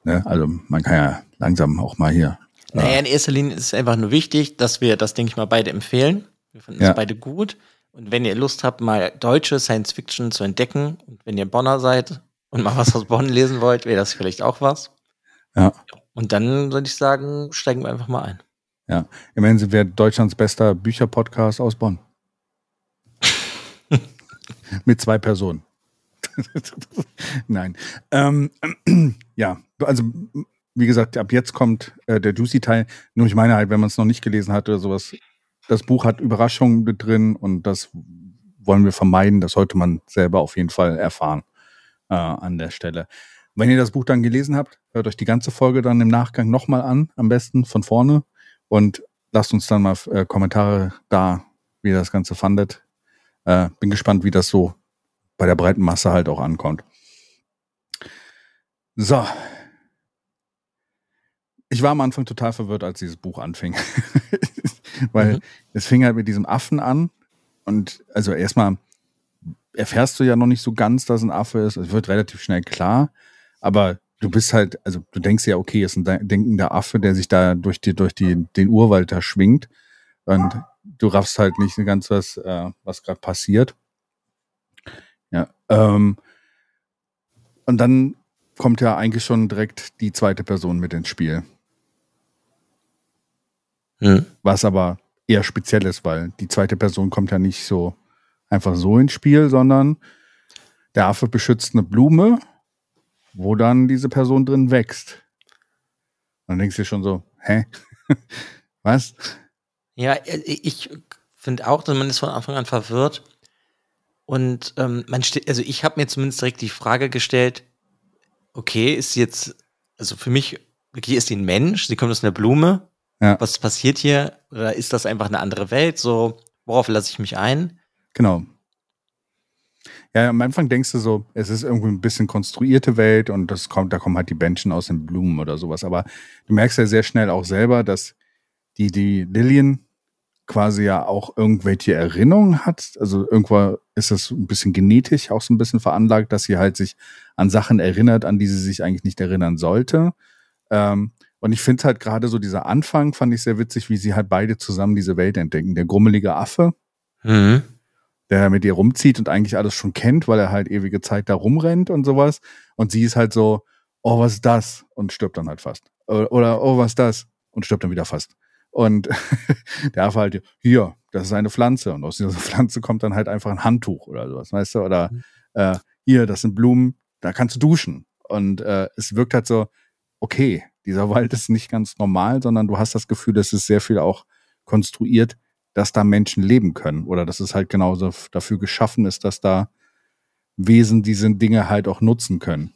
B: ne, also man kann ja langsam auch mal hier.
A: Naja, in erster Linie ist es einfach nur wichtig, dass wir das, denke ich mal, beide empfehlen. Wir finden
B: Ja.
A: es beide gut. Und wenn ihr Lust habt, mal deutsche Science Fiction zu entdecken, und wenn ihr Bonner seid und mal was aus Bonn lesen wollt, wäre das vielleicht auch was.
B: Ja.
A: Und dann würde ich sagen, steigen wir einfach mal ein.
B: Ja, immerhin sind wir Deutschlands bester Bücherpodcast aus Bonn. Mit zwei Personen. Nein. Ähm, ja, also wie gesagt, ab jetzt kommt äh, der Juicy-Teil. Nur ich meine halt, wenn man es noch nicht gelesen hat oder sowas, das Buch hat Überraschungen mit drin und das wollen wir vermeiden. Das sollte man selber auf jeden Fall erfahren äh, an der Stelle. Wenn ihr das Buch dann gelesen habt, hört euch die ganze Folge dann im Nachgang nochmal an, am besten von vorne und lasst uns dann mal äh, Kommentare da, wie ihr das Ganze fandet. Äh, bin gespannt, wie das so bei der breiten Masse halt auch ankommt. So. Ich war am Anfang total verwirrt, als dieses Buch anfing. Weil
A: Mhm.
B: es fing halt mit diesem Affen an. Und also erstmal erfährst du ja noch nicht so ganz, dass ein Affe ist. Es wird relativ schnell klar. Aber du bist halt, also du denkst ja, okay, ist ein de- denkender Affe, der sich da durch die, durch die, den Urwald da schwingt. Und du raffst halt nicht ganz was, äh, was gerade passiert. Ja. Ähm, und dann kommt ja eigentlich schon direkt die zweite Person mit ins Spiel.
A: Hm.
B: Was aber eher speziell ist, weil die zweite Person kommt ja nicht so einfach so ins Spiel, sondern der Affe beschützt eine Blume, wo dann diese Person drin wächst. Dann denkst du dir schon so, hä? Was?
A: Ja, äh, ich finde auch, dass man ist von Anfang an verwirrt. Und ähm, man steht, also ich habe mir zumindest direkt die Frage gestellt, okay, ist sie jetzt, also für mich, okay, ist sie ein Mensch, sie kommt aus einer Blume,
B: Ja.
A: was passiert hier? Oder ist das einfach eine andere Welt? So, worauf lasse ich mich ein?
B: Genau. Ja, am Anfang denkst du so, es ist irgendwie ein bisschen konstruierte Welt und das kommt, da kommen halt die Menschen aus den Blumen oder sowas. Aber du merkst ja sehr schnell auch selber, dass die, die Lillian quasi ja auch irgendwelche Erinnerungen hat. Also irgendwo ist das ein bisschen genetisch auch so ein bisschen veranlagt, dass sie halt sich an Sachen erinnert, an die sie sich eigentlich nicht erinnern sollte. Ähm, und ich finde halt gerade so dieser Anfang fand ich sehr witzig, wie sie halt beide zusammen diese Welt entdecken. Der grummelige Affe,
A: Mhm.
B: der mit ihr rumzieht und eigentlich alles schon kennt, weil er halt ewige Zeit da rumrennt und sowas. Und sie ist halt so, oh, was ist das? Und stirbt dann halt fast. Oder, oh, was ist das? Und stirbt dann wieder fast. Und der Affe halt, hier, das ist eine Pflanze. Und aus dieser Pflanze kommt dann halt einfach ein Handtuch oder sowas, weißt du? Oder
A: Mhm.
B: äh, hier, das sind Blumen, da kannst du duschen. Und äh, es wirkt halt so, okay, dieser Wald ist nicht ganz normal, sondern du hast das Gefühl, es ist sehr viel auch konstruiert, dass da Menschen leben können oder dass es halt genauso dafür geschaffen ist, dass da Wesen diese Dinge halt auch nutzen können.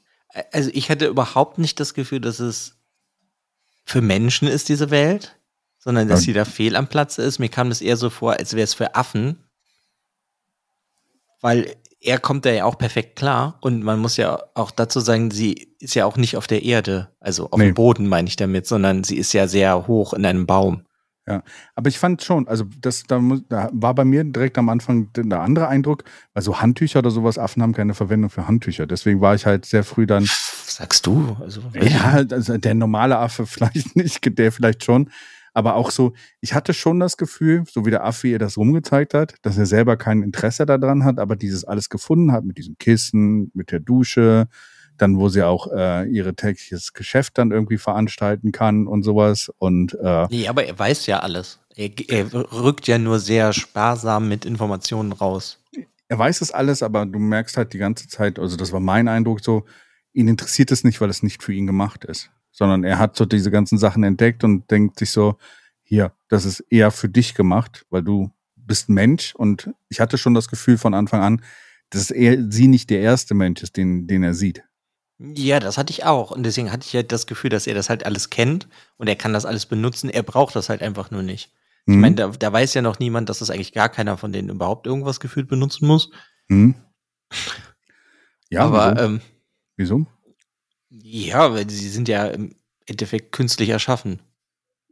A: Also ich hatte überhaupt nicht das Gefühl, dass es für Menschen ist, diese Welt, sondern dass
B: Ja.
A: sie da fehl am Platz ist. Mir kam das eher so vor, als wäre es für Affen. Weil er kommt da ja auch perfekt klar. Und man muss ja auch dazu sagen, sie ist ja auch nicht auf der Erde, also auf
B: Nee.
A: dem Boden meine ich damit, sondern sie ist ja sehr hoch in einem Baum.
B: Aber ich fand schon, also das, da, da war bei mir direkt am Anfang der andere Eindruck, weil so Handtücher oder sowas, Affen haben keine Verwendung für Handtücher. Deswegen war ich halt sehr früh dann,
A: Was sagst du? Also,
B: ja, also der normale Affe vielleicht nicht, der vielleicht schon, Aber auch so, ich hatte schon das Gefühl, so wie der Affi ihr das rumgezeigt hat, dass er selber kein Interesse daran hat, aber dieses alles gefunden hat mit diesem Kissen, mit der Dusche, dann wo sie auch äh, ihre tägliches Geschäft dann irgendwie veranstalten kann und sowas. Und äh,
A: nee, aber er weiß ja alles. Er, er rückt ja nur sehr sparsam mit Informationen raus.
B: Er weiß es alles, aber du merkst halt die ganze Zeit, also das war mein Eindruck so, ihn interessiert es nicht, weil es nicht für ihn gemacht ist, sondern er hat so diese ganzen Sachen entdeckt und denkt sich so, hier, das ist eher für dich gemacht, weil du bist Mensch und ich hatte schon das Gefühl von Anfang an, dass er sie nicht der erste Mensch ist, den, den er sieht.
A: Ja, das hatte ich auch. Und deswegen hatte ich halt das Gefühl, dass er das halt alles kennt und er kann das alles benutzen. Er braucht das halt einfach nur nicht. Ich mhm. meine, da, da, weiß ja noch niemand, dass das eigentlich gar keiner von denen überhaupt irgendwas gefühlt benutzen muss. Mhm.
B: Ja, aber wieso? Ähm, wieso?
A: Ja, weil sie sind ja im Endeffekt künstlich erschaffen.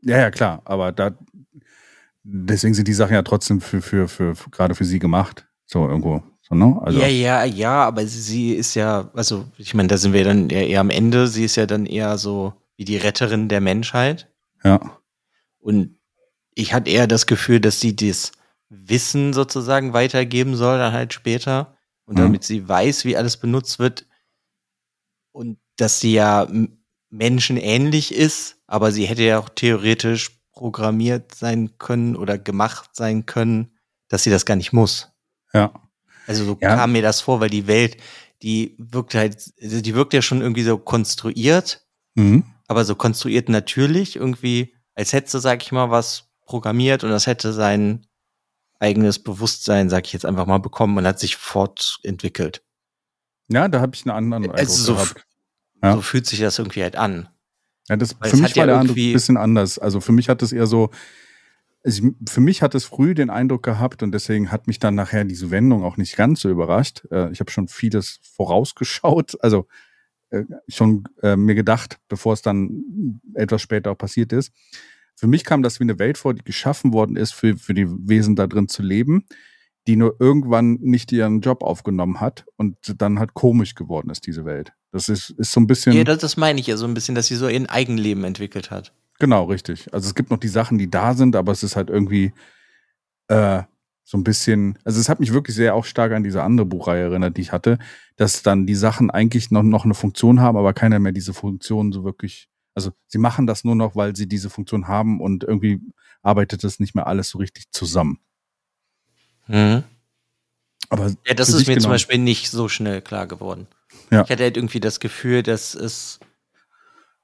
B: Ja, ja, klar. Aber da deswegen sind die Sachen ja trotzdem für, für, für, für gerade für sie gemacht. So irgendwo. So, ne?
A: also. Ja, ja, ja, aber sie ist ja, also ich meine, da sind wir dann eher, eher am Ende. Sie ist ja dann eher so wie die Retterin der Menschheit.
B: Ja.
A: Und ich hatte eher das Gefühl, dass sie das Wissen sozusagen weitergeben soll, dann halt später. Und mhm. damit sie weiß, wie alles benutzt wird. Und dass sie ja menschenähnlich ist, aber sie hätte ja auch theoretisch programmiert sein können oder gemacht sein können, dass sie das gar nicht muss.
B: Ja.
A: Also so ja. kam mir das vor, weil die Welt, die wirkt halt, also die wirkt ja schon irgendwie so konstruiert, mhm. aber so konstruiert natürlich irgendwie, als hätte sie, sag ich mal, was programmiert und das hätte sein eigenes Bewusstsein, sag ich jetzt einfach mal, bekommen und hat sich fortentwickelt.
B: Ja, da habe ich einen anderen
A: Eindruck also so, gehabt. Ja. So fühlt sich das irgendwie halt an.
B: Ja, das, für mich war der Eindruck ein bisschen anders. Also für mich hat es eher so, also für mich hat es früh den Eindruck gehabt und deswegen hat mich dann nachher diese Wendung auch nicht ganz so überrascht. Äh, ich habe schon vieles vorausgeschaut, also äh, schon äh, mir gedacht, bevor es dann etwas später auch passiert ist. Für mich kam das wie eine Welt vor, die geschaffen worden ist, für, für die Wesen da drin zu leben, die nur irgendwann nicht ihren Job aufgenommen hat und dann halt komisch geworden ist, diese Welt. Das ist, ist so ein bisschen.
A: Ja, das, das meine ich ja so ein bisschen, dass sie so ihr Eigenleben entwickelt hat.
B: Genau, richtig. Also es gibt noch die Sachen, die da sind, aber es ist halt irgendwie äh, so ein bisschen, also es hat mich wirklich sehr auch stark an diese andere Buchreihe erinnert, die ich hatte, dass dann die Sachen eigentlich noch, noch eine Funktion haben, aber keiner mehr diese Funktion so wirklich also sie machen das nur noch, weil sie diese Funktion haben und irgendwie arbeitet das nicht mehr alles so richtig zusammen.
A: Mhm. Aber ja, das ist mir genommen, zum Beispiel nicht so schnell klar geworden. Ja. Ich hatte halt irgendwie das Gefühl, dass es,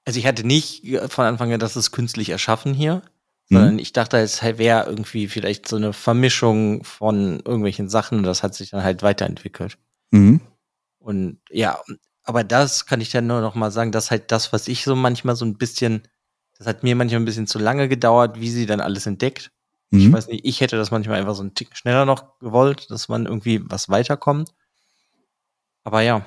A: also ich hatte nicht von Anfang an, dass es künstlich erschaffen hier, sondern mhm. ich dachte, es wäre irgendwie vielleicht so eine Vermischung von irgendwelchen Sachen und das hat sich dann halt weiterentwickelt. Mhm. Und ja, aber das kann ich dann nur noch mal sagen, dass halt das, was ich so manchmal so ein bisschen, das hat mir manchmal ein bisschen zu lange gedauert, wie sie dann alles entdeckt. Mhm. Ich weiß nicht, ich hätte das manchmal einfach so einen Tick schneller noch gewollt, dass man irgendwie was weiterkommt. Aber ja.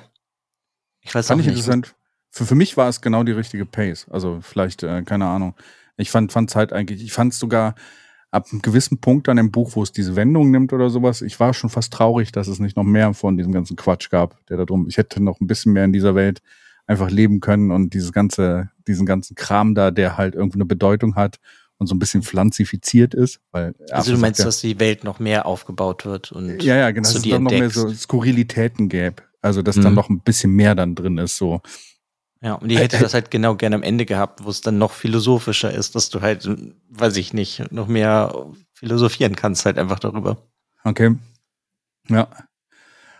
B: Ich weiß Fand auch ich nicht. Interessant. Für, für mich war es genau die richtige Pace. Also vielleicht, äh, keine Ahnung. Ich fand, fand halt eigentlich, ich fand es sogar, ab einem gewissen Punkt an dem Buch, wo es diese Wendung nimmt oder sowas, ich war schon fast traurig, dass es nicht noch mehr von diesem ganzen Quatsch gab, der da drum, ich hätte noch ein bisschen mehr in dieser Welt einfach leben können und dieses ganze, diesen ganzen Kram da, der halt irgendwie eine Bedeutung hat und so ein bisschen pflanzifiziert ist. Weil
A: also du meinst, ja, dass die Welt noch mehr aufgebaut wird und
B: ja, ja, genau, dass es dann noch mehr so Skurrilitäten gäbe. Also dass mhm. dann noch ein bisschen mehr dann drin ist, so.
A: Ja, und die hätte das halt genau gerne am Ende gehabt, wo es dann noch philosophischer ist, dass du halt, weiß ich nicht, noch mehr philosophieren kannst halt einfach darüber.
B: Okay. Ja.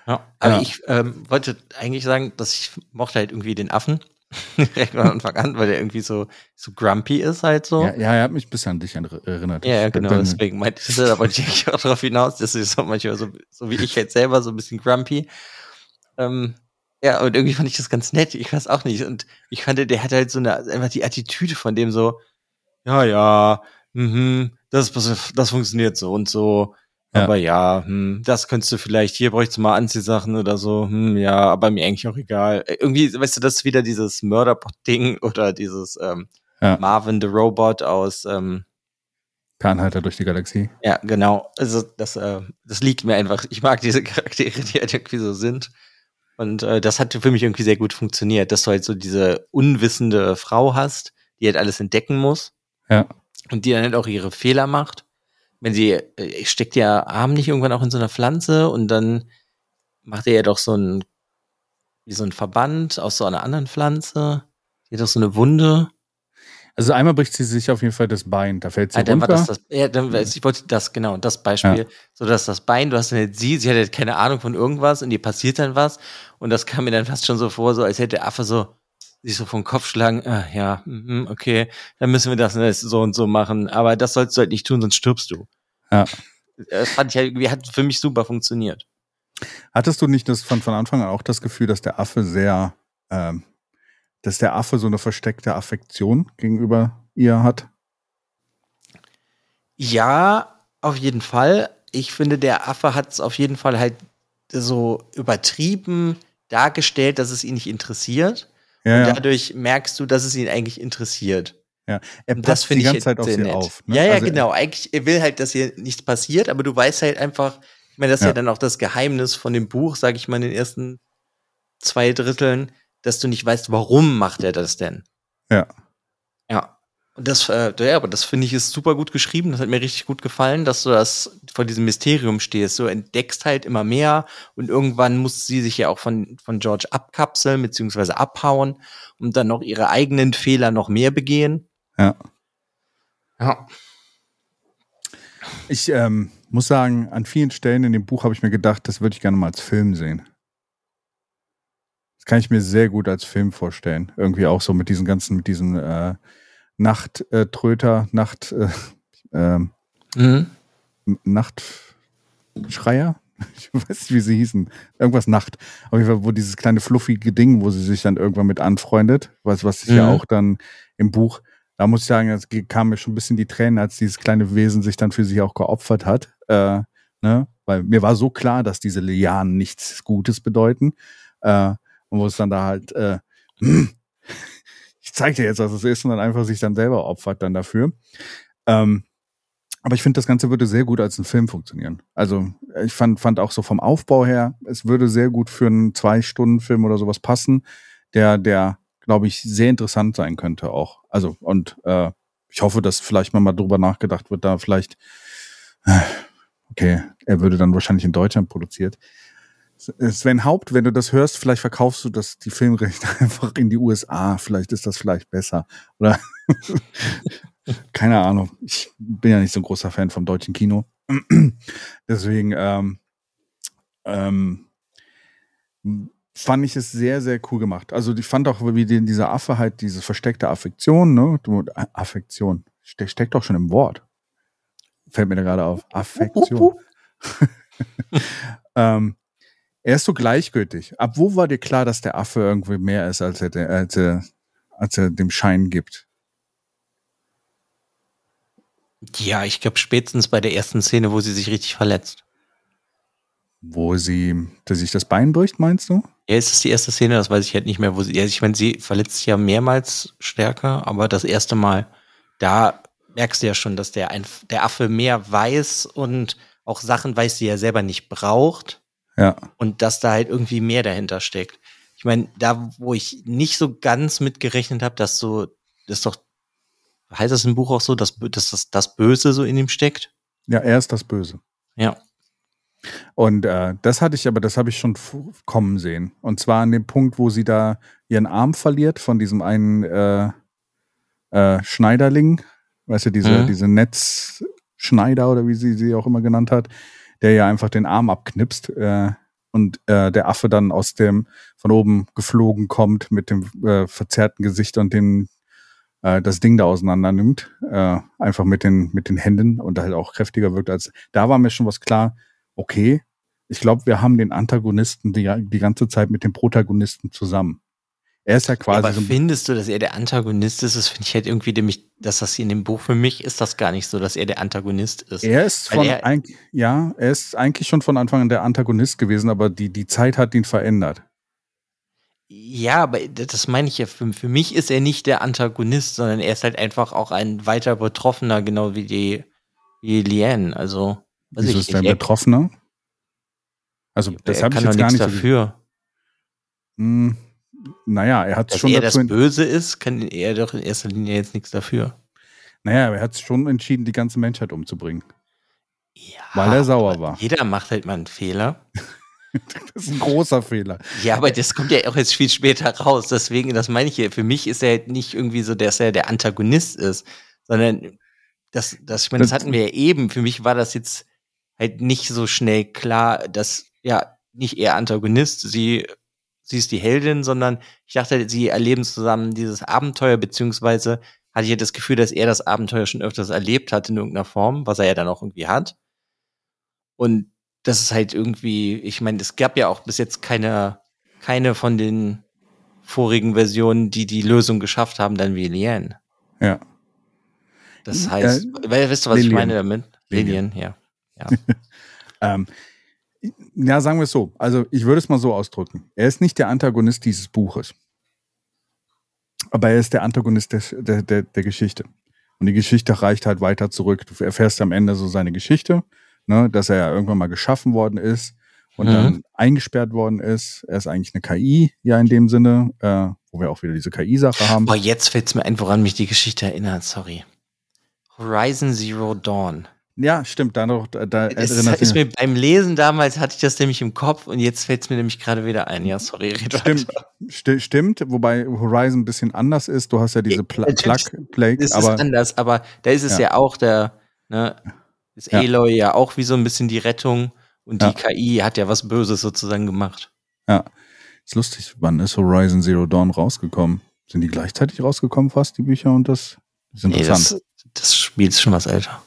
A: Ja, aber ja. ich ähm, wollte eigentlich sagen, dass ich mochte halt irgendwie den Affen direkt von Anfang an, weil der irgendwie so, so grumpy ist halt so.
B: Ja, ja er hat mich ein bisschen an dich erinnert.
A: Ja, ja genau, deswegen meinte ich, da wollte ich auch darauf hinaus, dass ich so manchmal so, so wie ich halt selber so ein bisschen grumpy. Ähm, ja, und irgendwie fand ich das ganz nett. Ich weiß auch nicht. Und ich fand, der hat halt so eine, einfach die Attitüde von dem so, ja, ja, mhm, das, das funktioniert so und so. Ja. Aber ja, hm, das könntest du vielleicht, hier bräuchst du mal Anziehsachen oder so, hm, ja, aber mir eigentlich auch egal. Äh, irgendwie, weißt du, das ist wieder dieses Mörderbot-Ding oder dieses ähm, ja. Marvin the Robot aus ähm,
B: Fernhalter durch die Galaxie.
A: Ja, genau. Also das, äh, das liegt mir einfach. Ich mag diese Charaktere, die halt irgendwie so sind. Und äh, das hat für mich irgendwie sehr gut funktioniert, dass du halt so diese unwissende Frau hast, die halt alles entdecken muss.
B: Ja.
A: und die dann halt auch ihre Fehler macht. Wenn sie, äh, steckt ja Arm nicht irgendwann auch in so einer Pflanze und dann macht er ja doch so ein, wie so ein Verband aus so einer anderen Pflanze. Die hat doch so eine Wunde.
B: Also einmal bricht sie sich auf jeden Fall das Bein, da fällt sie
A: Ah, dann war
B: runter.
A: das, das ja, dann, ich wollte das, genau, das Beispiel,
B: Ja.
A: so dass das Bein, du hast dann jetzt sie, sie hat jetzt keine Ahnung von irgendwas und ihr passiert dann was und das kam mir dann fast schon so vor, so als hätte der Affe so sich so vom Kopf schlagen, ah, ja, mhm, okay, dann müssen wir das so und so machen, aber das sollst du halt nicht tun, sonst stirbst du.
B: Ja.
A: Das fand ich halt irgendwie, hat für mich super funktioniert.
B: Hattest du nicht das von, von Anfang an auch das Gefühl, dass der Affe sehr, ähm, dass der Affe so eine versteckte Affektion gegenüber ihr hat?
A: Ja, auf jeden Fall. Ich finde, der Affe hat es auf jeden Fall halt so übertrieben dargestellt, dass es ihn nicht interessiert.
B: Ja,
A: und
B: ja.
A: dadurch merkst du, dass es ihn eigentlich interessiert.
B: Er
A: Und
B: passt die
A: finde
B: ganze Zeit auf sie
A: nett.
B: auf. ne?
A: Ja, ja,
B: Also,
A: genau. Eigentlich, er will halt, dass hier nichts passiert, aber du weißt halt einfach, ich meine, das ist ja.
B: Ja.
A: dann auch das Geheimnis von dem Buch, sag ich mal, in den ersten zwei Dritteln, dass du nicht weißt, warum macht er das denn.
B: Ja.
A: Das, äh, ja, aber das finde ich ist super gut geschrieben. Das hat mir richtig gut gefallen, dass du das vor diesem Mysterium stehst. Du entdeckst halt immer mehr und irgendwann muss sie sich ja auch von, von George abkapseln beziehungsweise abhauen und dann noch ihre eigenen Fehler noch mehr begehen.
B: Ja.
A: Ja.
B: Ich ähm, muss sagen, an vielen Stellen in dem Buch habe ich mir gedacht, das würde ich gerne mal als Film sehen. Das kann ich mir sehr gut als Film vorstellen. Irgendwie auch so mit diesen ganzen, mit diesen äh, Nachttröter, Nacht, äh, ähm,
A: Mhm.
B: Nachtschreier? Ich weiß nicht, wie sie hießen. Irgendwas Nacht. Auf jeden Fall, wo dieses kleine fluffige Ding, wo sie sich dann irgendwann mit anfreundet, was, was sich ja
A: Mhm.
B: auch dann im Buch, da muss ich sagen, es kam mir schon ein bisschen die Tränen, als dieses kleine Wesen sich dann für sich auch geopfert hat. Äh, ne? Weil mir war so klar, dass diese Lianen nichts Gutes bedeuten. Äh, und wo es dann da halt, äh, ich zeig dir jetzt, was es ist, und dann einfach sich dann selber opfert dann dafür. Ähm, aber ich finde, das Ganze würde sehr gut als ein Film funktionieren. Also ich fand, fand auch so vom Aufbau her, es würde sehr gut für einen Zwei-Stunden-Film oder sowas passen, der, der, glaube ich, sehr interessant sein könnte auch. Also, und äh, ich hoffe, dass vielleicht mal, mal drüber nachgedacht wird, da vielleicht, äh, okay, er würde dann wahrscheinlich in Deutschland produziert. Sven Haupt, wenn du das hörst, vielleicht verkaufst du das, die Filmrechte einfach in die USA. Vielleicht ist das vielleicht besser. Oder keine Ahnung. Ich bin ja nicht so ein großer Fan vom deutschen Kino. Deswegen ähm, ähm, fand ich es sehr, sehr cool gemacht. Also ich fand auch, wie die, dieser Affe halt diese versteckte Affektion, ne? Affektion. Ste steckt doch schon im Wort. Fällt mir da gerade auf. Affektion. ähm, er ist so gleichgültig. Ab wo war dir klar, dass der Affe irgendwie mehr ist, als er, als er, als er dem Schein gibt?
A: Ja, ich glaube spätestens bei der ersten Szene, wo sie sich richtig verletzt.
B: Wo sie, dass sich das Bein bricht, meinst du?
A: Ja, ist das die erste Szene? Das weiß ich halt nicht mehr, wo sie, ja, ich meine, sie verletzt sich ja mehrmals stärker, aber das erste Mal, da merkst du ja schon, dass der, ein, der Affe mehr weiß und auch Sachen weiß, die er selber nicht braucht
B: Ja.
A: und dass da halt irgendwie mehr dahinter steckt. Ich meine, da, wo ich nicht so ganz mitgerechnet habe, dass so, das ist doch, heißt das im Buch auch so, dass, dass das, das Böse so in ihm steckt?
B: Ja, er ist das Böse.
A: Ja.
B: Und äh, das hatte ich aber, das habe ich schon kommen sehen. Und zwar an dem Punkt, wo sie da ihren Arm verliert von diesem einen äh, äh, Schneiderling, weißt du, diese,
A: Mhm.
B: diese Netzschneider oder wie sie sie auch immer genannt hat, der ja einfach den Arm abknipst äh, und äh, der Affe dann aus dem von oben geflogen kommt mit dem äh, verzerrten Gesicht und den äh, das Ding da auseinander nimmt, äh, einfach mit den mit den Händen und halt auch kräftiger wirkt als da war mir schon was klar. Okay, ich glaube, wir haben den Antagonisten die, die ganze Zeit mit dem Protagonisten zusammen. Er ist ja quasi
A: aber
B: so ein
A: findest du, dass er der Antagonist ist? Das finde ich halt irgendwie, nämlich, dass das hier in dem Buch für mich ist das gar nicht so, dass er der Antagonist ist.
B: Er ist von
A: er-
B: eig- ja, er ist eigentlich schon von Anfang an der Antagonist gewesen, aber die, die Zeit hat ihn verändert.
A: Ja, aber das meine ich ja. Für, für mich ist er nicht der Antagonist, sondern er ist halt einfach auch ein weiter Betroffener, genau wie die wie Liane. Also, weiß
B: Wieso
A: ich
B: ist er.
A: Er,
B: Betroffener? Also, das habe ich jetzt gar nicht so
A: dafür.
B: Hm, naja, er hat
A: Dass
B: schon
A: er
B: dazu
A: das Böse ist, kann er doch in erster Linie jetzt nichts dafür.
B: Naja, er hat sich schon entschieden, die ganze Menschheit umzubringen.
A: Ja,
B: Weil er sauer war.
A: Jeder macht halt mal einen Fehler.
B: Das ist ein großer Fehler.
A: Ja, aber das kommt ja auch jetzt viel später raus. Deswegen, das meine ich hier. Für mich ist er halt nicht irgendwie so, dass er der Antagonist ist, sondern das, das, ich meine, das
B: Das-
A: hatten wir ja eben. Für mich war das jetzt halt nicht so schnell klar, dass, ja, nicht er Antagonist, sie, sie ist die Heldin, sondern ich dachte, sie erleben zusammen dieses Abenteuer, beziehungsweise hatte ich ja das Gefühl, dass er das Abenteuer schon öfters erlebt hat in irgendeiner Form, was er ja dann auch irgendwie hat. Und das ist halt irgendwie, ich meine, es gab ja auch bis jetzt keine, keine von den vorigen Versionen, die die Lösung geschafft haben, dann wie Lilian.
B: Ja.
A: Das
B: Äh,
A: heißt, weil, weißt du, was ich
B: Lilian.
A: meine damit?
B: Lilian.
A: Lilian, ja.
B: Ähm, ja, sagen wir es so. Also ich würde es mal so ausdrücken. Er ist nicht der Antagonist dieses Buches. Aber er ist der Antagonist des, der, der, der Geschichte. Und die Geschichte reicht halt weiter zurück. Du erfährst am Ende so seine Geschichte, ne, dass er ja irgendwann mal geschaffen worden ist und
A: Mhm.
B: dann eingesperrt worden ist. Er ist eigentlich eine KI, ja in dem Sinne, äh, wo wir auch wieder diese KI-Sache haben.
A: Boah, jetzt fällt es mir ein, woran mich die Geschichte erinnert, sorry. Horizon Zero Dawn.
B: Ja, stimmt, da, noch, da, da
A: Es ist mir beim Lesen damals hatte ich das nämlich im Kopf und jetzt fällt es mir nämlich gerade wieder ein. Ja, sorry, red
B: Stimmt, sti- stimmt, wobei Horizon ein bisschen anders ist. Du hast ja diese
A: Ja,
B: Pla Plug Plague,
A: Es
B: aber
A: ist anders, aber da ist es ja,
B: Ja.
A: auch der, ne, ist
B: Ja.
A: Aloy ja auch wie so ein bisschen die Rettung und
B: Ja.
A: die KI hat ja was Böses sozusagen gemacht.
B: ist lustig, wann ist Horizon Zero Dawn rausgekommen? Sind die gleichzeitig rausgekommen fast, die Bücher und das? Das ist
A: Nee,
B: interessant.
A: das, das Spiel ist schon was älter.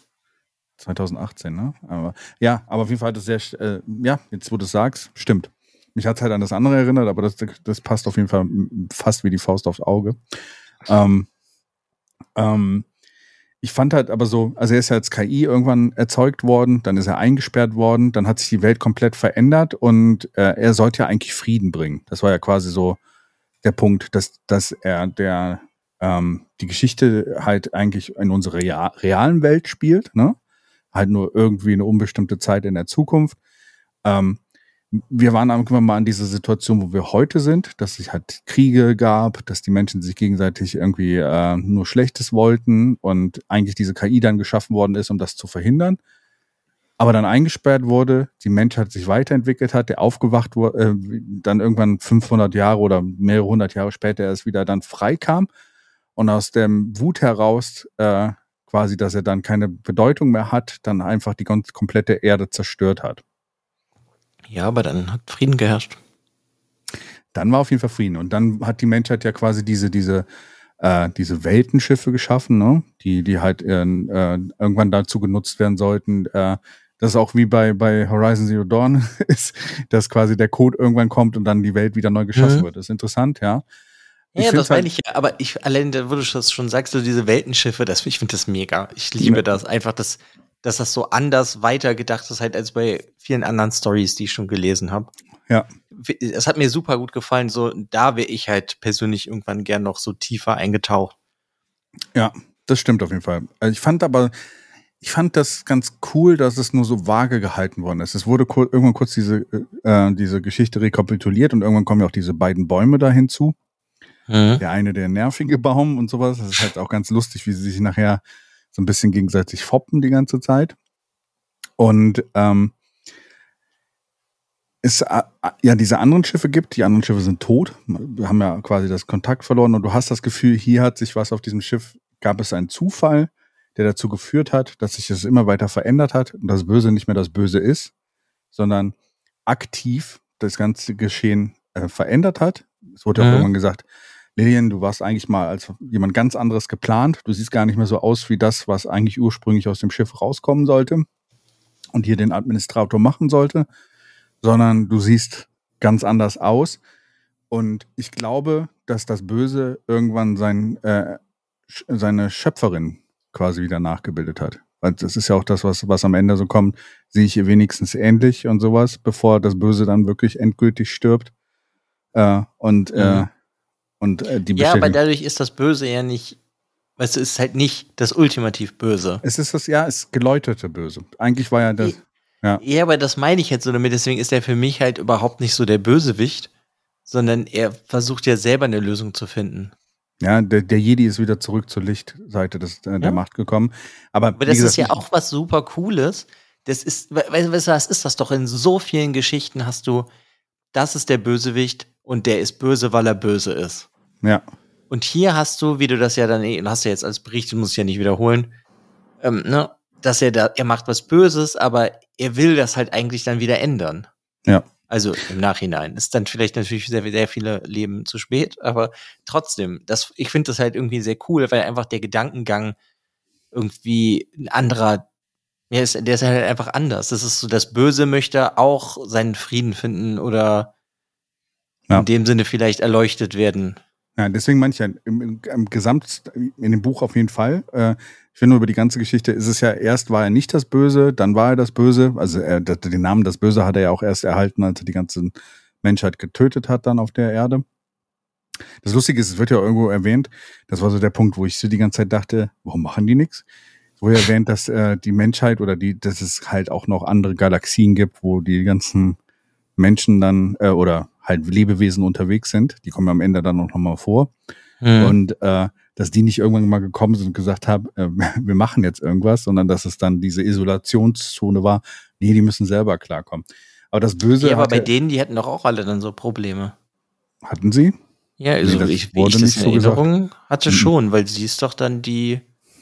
B: 2018, ne? Aber ja, aber auf jeden Fall hat es sehr, äh, ja, jetzt wo du es sagst, stimmt. Mich hat es halt an das andere erinnert, aber das, das passt auf jeden Fall fast wie die Faust aufs Auge. Ähm, ähm, ich fand halt aber so, also er ist ja als KI irgendwann erzeugt worden, dann ist er eingesperrt worden, dann hat sich die Welt komplett verändert und äh, er sollte ja eigentlich Frieden bringen. Das war ja quasi so der Punkt, dass, dass er der ähm, die Geschichte halt eigentlich in unserer rea realen Welt spielt, ne? Halt nur irgendwie eine unbestimmte Zeit in der Zukunft. Ähm, wir waren irgendwann mal in dieser Situation, wo wir heute sind, dass es halt Kriege gab, dass die Menschen sich gegenseitig irgendwie äh, nur Schlechtes wollten und eigentlich diese KI dann geschaffen worden ist, um das zu verhindern. Aber dann eingesperrt wurde, die Menschheit sich weiterentwickelt hat, der aufgewacht wurde, äh, dann irgendwann 500 Jahre oder mehrere hundert Jahre später erst wieder dann frei kam und aus dem Wut heraus äh, quasi, dass er dann keine Bedeutung mehr hat, dann einfach die ganz komplette Erde zerstört hat.
A: Ja, aber dann hat Frieden geherrscht.
B: dann war auf jeden Fall Frieden. Und dann hat die Menschheit ja quasi diese, diese, äh, diese Weltenschiffe geschaffen, ne? die, die halt äh, äh, irgendwann dazu genutzt werden sollten. Äh, das ist auch wie bei, bei Horizon Zero Dawn ist, dass quasi der Code irgendwann kommt und dann die Welt wieder neu geschaffen
A: Mhm.
B: wird. Das ist interessant, ja.
A: Ja, das meine
B: halt-
A: ich ja, aber ich, allein, da, wo du das schon sagst, so diese Weltenschiffe, das, ich finde das mega. Ich liebe
B: Ja.
A: das einfach, dass, dass das so anders weitergedacht ist, halt als bei vielen anderen Stories, die ich schon gelesen habe.
B: Ja.
A: Es hat mir super gut gefallen, so, da wäre ich halt persönlich irgendwann gern noch so tiefer eingetaucht.
B: Ja, das stimmt auf jeden Fall. Also ich fand aber, ich fand das ganz cool, dass es nur so vage gehalten worden ist. Es wurde kur irgendwann kurz diese, äh, diese Geschichte rekapituliert und irgendwann kommen ja auch diese beiden Bäume da hinzu.
A: Mhm.
B: Der eine der nervige Baum und sowas. Das ist halt auch ganz lustig, wie sie sich nachher so ein bisschen gegenseitig foppen die ganze Zeit. Und ähm, es äh, ja diese anderen Schiffe gibt, die anderen Schiffe sind tot, wir haben ja quasi das Kontakt verloren und du hast das Gefühl, hier hat sich was auf diesem Schiff, gab es einen Zufall, der dazu geführt hat, dass sich das immer weiter verändert hat und das Böse nicht mehr das Böse ist, sondern aktiv das ganze Geschehen äh, verändert hat. Es wurde ja
A: Mhm.
B: auch irgendwann gesagt, Lilian, du warst eigentlich mal als jemand ganz anderes geplant. Du siehst gar nicht mehr so aus wie das, was eigentlich ursprünglich aus dem Schiff rauskommen sollte und hier den Administrator machen sollte, sondern du siehst ganz anders aus. Und ich glaube, dass das Böse irgendwann sein, äh, seine Schöpferin quasi wieder nachgebildet hat. Weil das ist ja auch das, was, was am Ende so kommt, sehe ich ihr wenigstens ähnlich und sowas, bevor das Böse dann wirklich endgültig stirbt. Äh, und äh,
A: Mhm.
B: Und äh, die
A: Ja, aber dadurch ist das Böse ja nicht, weißt du, ist halt nicht das ultimativ Böse.
B: Es ist das, ja, es ist geläuterte Böse. Eigentlich war ja das, Ja.
A: Ja, aber das meine ich jetzt so damit, deswegen ist er für mich halt überhaupt nicht so der Bösewicht, sondern er versucht ja selber eine Lösung zu finden.
B: Ja, der, der Jedi ist wieder zurück zur Lichtseite des, äh, der
A: Ja.
B: Macht gekommen. Aber,
A: Aber das
B: gesagt,
A: ist ja auch was super Cooles. Das ist, we- weißt du, was ist das doch? In so vielen Geschichten hast du, das ist der Bösewicht und der ist böse, weil er böse ist.
B: Ja,
A: Und hier hast du, wie du das ja dann, eh- du hast ja jetzt als Bericht, muss ich ja nicht wiederholen, ähm, ne, dass er da, er macht was Böses, aber er will das halt eigentlich dann wieder ändern.
B: Ja.
A: Also im Nachhinein. Ist dann vielleicht natürlich sehr, sehr viele Leben zu spät, aber trotzdem, das, ich finde das halt irgendwie sehr cool, weil einfach der Gedankengang irgendwie ein anderer, ja, ist, der ist halt einfach anders. Das ist so, das Böse möchte auch seinen Frieden finden oder
B: Ja.
A: in dem Sinne vielleicht erleuchtet werden.
B: Ja, deswegen meine ich ja, im, im, Gesamt, in dem Buch auf jeden Fall. Äh, ich finde über die ganze Geschichte ist es ja, erst war er nicht das Böse, dann war er das Böse. Also er, den Namen das Böse hat er ja auch erst erhalten, als er die ganze Menschheit getötet hat dann auf der Erde. Das Lustige ist, es wird ja irgendwo erwähnt, das war so der Punkt, wo ich so die ganze Zeit dachte, warum machen die nichts? Wo er erwähnt, dass äh, die Menschheit oder die, dass es halt auch noch andere Galaxien gibt, wo die ganzen Menschen dann äh, oder halt Lebewesen unterwegs sind. Die kommen am Ende dann auch nochmal vor.
A: Hm.
B: Und äh, dass die nicht irgendwann mal gekommen sind und gesagt haben, äh, wir machen jetzt irgendwas, sondern dass es dann diese Isolationszone war. Nee, die müssen selber klarkommen. Aber das Böse
A: Ja, aber bei denen, die hätten doch auch alle dann so Probleme.
B: hatten sie.
A: Ja, also
B: das
A: ich,
B: wurde
A: ich das
B: nicht
A: in
B: so gesagt.
A: Erinnerung hatte
B: Mhm.
A: schon, weil sie ist doch dann die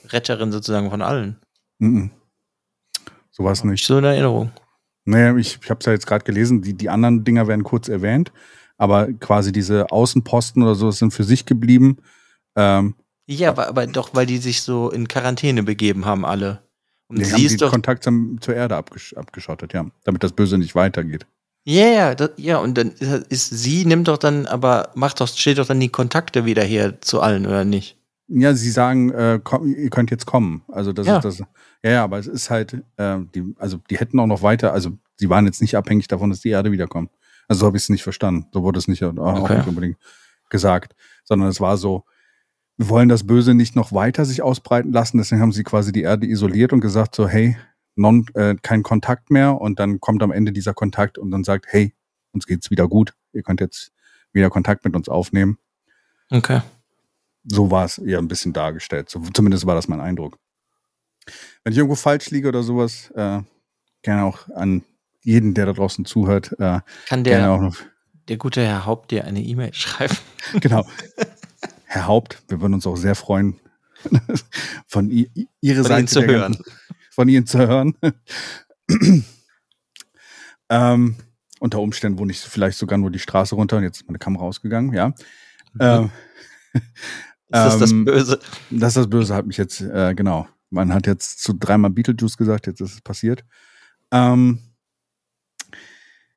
A: Retterin sozusagen von allen.
B: Mhm. So war es
A: nicht. so in Erinnerung.
B: Naja, ich, ich habe es ja jetzt gerade gelesen, die, die anderen Dinger werden kurz erwähnt, aber quasi diese Außenposten oder so sind für sich geblieben. Ähm,
A: Ja, aber, aber doch, weil die sich so in Quarantäne begeben haben, alle. Und
B: die haben
A: sie
B: die
A: ist doch.
B: Kontakt zum, zur Erde abgesch abgeschottet, ja, damit das Böse nicht weitergeht.
A: Ja, ja, das, ja, und dann ist, ist sie, nimmt doch dann, aber macht doch, steht doch dann die Kontakte wieder her zu allen, oder nicht?
B: Ja, sie sagen, äh, komm, ihr könnt jetzt kommen. Also das
A: Ja.
B: ist das. Ja, ja, aber es ist halt, äh, die, also die hätten auch noch weiter, also sie waren jetzt nicht abhängig davon, dass die Erde wiederkommt. Also so habe ich es nicht verstanden. So wurde es nicht, auch
A: Okay.
B: nicht unbedingt gesagt. Sondern es war so, wir wollen das Böse nicht noch weiter sich ausbreiten lassen, deswegen haben sie quasi die Erde isoliert und gesagt so, hey, non, äh, kein Kontakt mehr und dann kommt am Ende dieser Kontakt und dann sagt, hey, uns geht's wieder gut, ihr könnt jetzt wieder Kontakt mit uns aufnehmen
A: Okay.
B: So war es eher ein bisschen dargestellt. So, zumindest war das mein Eindruck. Wenn ich irgendwo falsch liege oder sowas, äh, gerne auch an jeden, der da draußen zuhört, äh,
A: Kann
B: gerne
A: der,
B: auch noch,
A: der gute Herr Haupt dir eine E-Mail schreiben?
B: genau. Herr Haupt, wir würden uns auch sehr freuen, von i- Ihrer
A: Von
B: Seite
A: Ihnen zu hören.
B: ganzen- von Ihnen zu hören. ähm, unter Umständen wohne ich vielleicht sogar nur die Straße runter und jetzt ist meine Kamera ausgegangen, ja. Ähm,
A: Ist das das
B: ähm,
A: Böse?
B: Das ist das Böse, hat mich jetzt, äh, genau. Man hat jetzt zu dreimal Beetlejuice gesagt, jetzt ist es passiert. Ähm,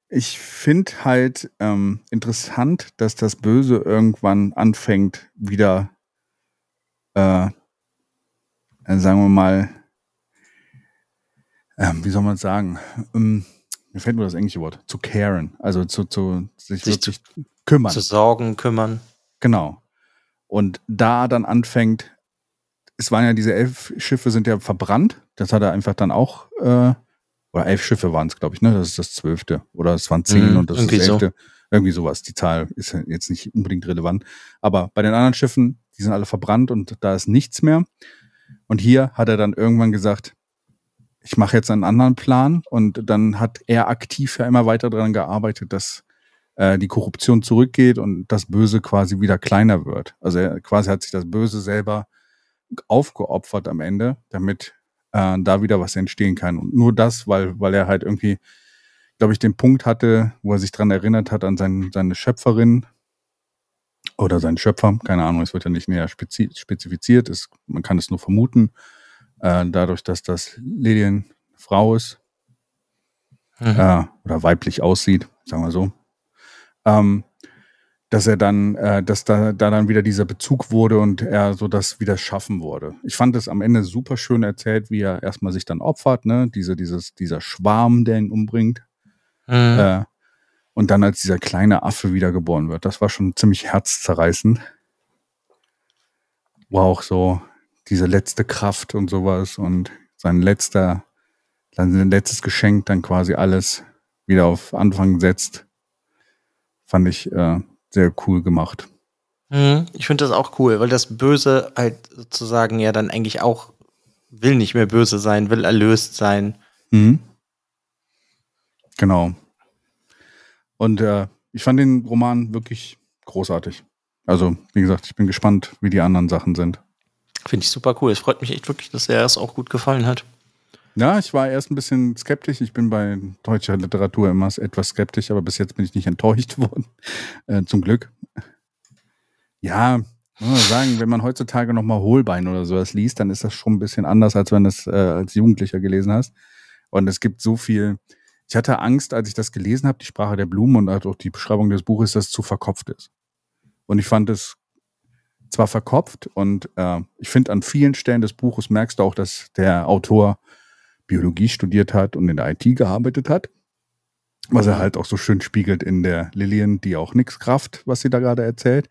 B: ich finde halt ähm, interessant, dass das Böse irgendwann anfängt, wieder, äh, äh, sagen wir mal, ähm, wie soll man sagen? Ähm, mir fällt nur das englische Wort, zu caren, also zu, zu sich,
A: Sich
B: wirklich kümmern.
A: Zu sorgen, kümmern.
B: Genau. Und da dann anfängt, es waren ja diese elf Schiffe sind ja verbrannt. Das hat er einfach dann auch, äh, oder elf Schiffe waren es, glaube ich, ne? Das ist das zwölfte. Oder es waren zehn
A: Mhm,
B: und das ist das
A: so.
B: elfte. Irgendwie sowas. Die Zahl ist jetzt nicht unbedingt relevant. Aber bei den anderen Schiffen, die sind alle verbrannt und da ist nichts mehr. Und hier hat er dann irgendwann gesagt, ich mache jetzt einen anderen Plan. Und dann hat er aktiv ja immer weiter daran gearbeitet, dass äh, die Korruption zurückgeht und das Böse quasi wieder kleiner wird. Also er quasi hat sich das Böse selber aufgeopfert am Ende, damit äh, da wieder was entstehen kann. Und nur das, weil, weil er halt irgendwie, glaube ich, den Punkt hatte, wo er sich dran erinnert hat an sein, seine Schöpferin oder seinen Schöpfer, keine Ahnung, es wird ja nicht näher spezi spezifiziert, es, man kann es nur vermuten, äh, dadurch, dass das Lilien Frau ist
A: Mhm.
B: äh, oder weiblich aussieht, sagen wir so. Ähm, dass er dann, äh, dass da, da dann wieder dieser Bezug wurde und er so das wieder schaffen wurde. Ich fand es am Ende super schön erzählt, wie er erstmal sich dann opfert, ne, diese, dieses, dieser Schwarm, der ihn umbringt,
A: Mhm.
B: äh, und dann als dieser kleine Affe wiedergeboren wird. Das war schon ziemlich herzzerreißend. War auch so diese letzte Kraft und sowas und sein letzter, sein letztes Geschenk dann quasi alles wieder auf Anfang setzt. Fand ich äh, sehr cool gemacht.
A: Mhm, ich finde das auch cool, weil das Böse halt sozusagen ja dann eigentlich auch will nicht mehr böse sein, will erlöst sein.
B: Mhm. Genau. Und äh, ich fand den Roman wirklich großartig. Also, wie gesagt, ich bin gespannt, wie die anderen Sachen sind.
A: Finde ich super cool. Es freut mich echt wirklich, dass er es auch gut gefallen hat.
B: Ja, ich war erst ein bisschen skeptisch. Ich bin bei deutscher Literatur immer etwas skeptisch, aber bis jetzt bin ich nicht enttäuscht worden. Äh, zum Glück. Ja, sagen, wenn man heutzutage nochmal Hohlbein oder sowas liest, dann ist das schon ein bisschen anders, als wenn du es äh, als Jugendlicher gelesen hast. Und es gibt so viel. Ich hatte Angst, als ich das gelesen habe, die Sprache der Blumen und auch die Beschreibung des Buches, dass es zu verkopft ist. Und ich fand es zwar verkopft und äh, ich finde an vielen Stellen des Buches merkst du auch, dass der Autor Biologie studiert hat und in der IT gearbeitet hat. Was er halt auch so schön spiegelt in der Lillian, die auch nix Kraft, was sie da gerade erzählt,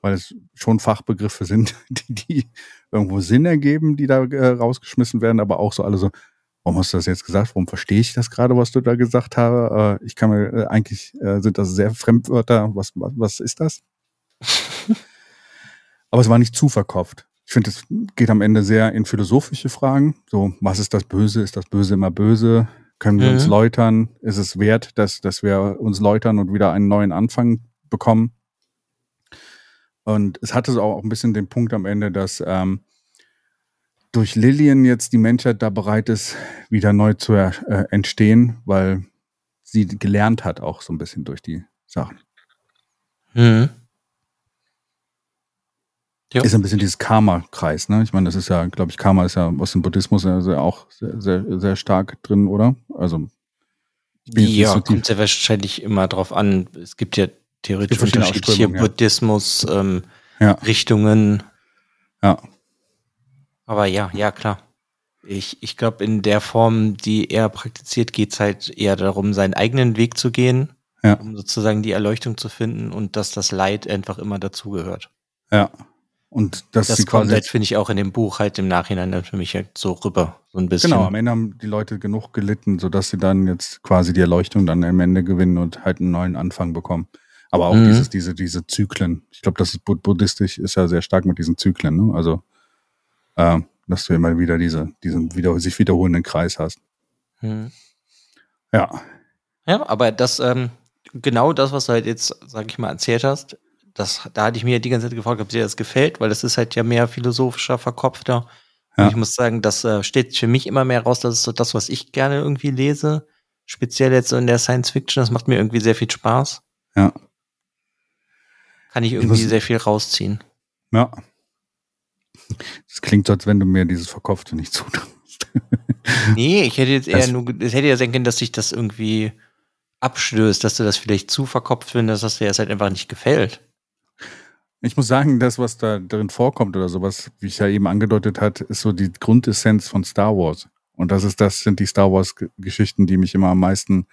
B: weil es schon Fachbegriffe sind, die, die irgendwo Sinn ergeben, die da äh, rausgeschmissen werden, aber auch so alle so, warum hast du das jetzt gesagt? Warum verstehe ich das gerade, was du da gesagt hast? Äh, ich kann mir äh, eigentlich äh, sind das sehr Fremdwörter. Was, was, was ist das? aber es war nicht zu verkopft. Ich finde, es geht am Ende sehr in philosophische Fragen. So, was ist das Böse? Ist das Böse immer böse? Können wir mhm. uns läutern? Ist es wert, dass, dass wir uns läutern und wieder einen neuen Anfang bekommen? Und es hatte so auch ein bisschen den Punkt am Ende, dass ähm, durch Lillian jetzt die Menschheit da bereit ist, wieder neu zu äh, entstehen, weil sie gelernt hat, auch so ein bisschen durch die Sachen. Mhm. Jo. Ist ein bisschen dieses Karma-Kreis, ne? Ich meine, das ist ja, glaube ich, Karma ist ja aus dem Buddhismus ja auch sehr, sehr, sehr stark drin, oder? Also
A: ja, so kommt ja wahrscheinlich immer drauf an. Es gibt ja theoretisch gibt unterschiedliche ja. Buddhismus ähm, ja.
B: Ja.
A: Aber ja, ja, klar. Ich, ich glaube, in der Form, die er praktiziert, geht es halt eher darum, seinen eigenen Weg zu gehen,
B: ja.
A: um sozusagen die Erleuchtung zu finden und dass das Leid einfach immer dazugehört.
B: Ja, und das,
A: das kommt halt, finde ich, auch in dem Buch halt im Nachhinein dann für mich halt so rüber, so ein bisschen.
B: Genau, am Ende haben die Leute genug gelitten, sodass sie dann jetzt quasi die Erleuchtung dann am Ende gewinnen und halt einen neuen Anfang bekommen. Aber auch mhm. dieses, diese, diese Zyklen. Ich glaube, das ist buddhistisch ist ja sehr stark mit diesen Zyklen, ne? Also, äh, dass du immer wieder diese, diesen wieder, sich wiederholenden Kreis hast. Mhm. Ja.
A: Ja, aber das, ähm, genau das, was du halt jetzt, sag ich mal, erzählt hast, das, da hatte ich mir die ganze Zeit gefragt, ob dir das gefällt, weil das ist halt ja mehr philosophischer, verkopfter. Ja. Und ich muss sagen, das äh, steht für mich immer mehr raus, das ist so das, was ich gerne irgendwie lese. Speziell jetzt so in der Science Fiction, das macht mir irgendwie sehr viel Spaß.
B: Ja.
A: Kann ich irgendwie ich sehr viel rausziehen.
B: Ja. Das klingt so, als wenn du mir dieses Verkopfte nicht zutraust.
A: nee, ich hätte jetzt eher das, nur, es hätte ja sein können, dass sich das irgendwie abstößt, dass du das vielleicht zu verkopft findest, dass dir das halt einfach nicht gefällt.
B: Ich muss sagen, das, was da drin vorkommt oder sowas, wie ich ja eben angedeutet hat, ist so die Grundessenz von Star Wars. Und das ist, das sind die Star Wars-Geschichten, die mich immer am meisten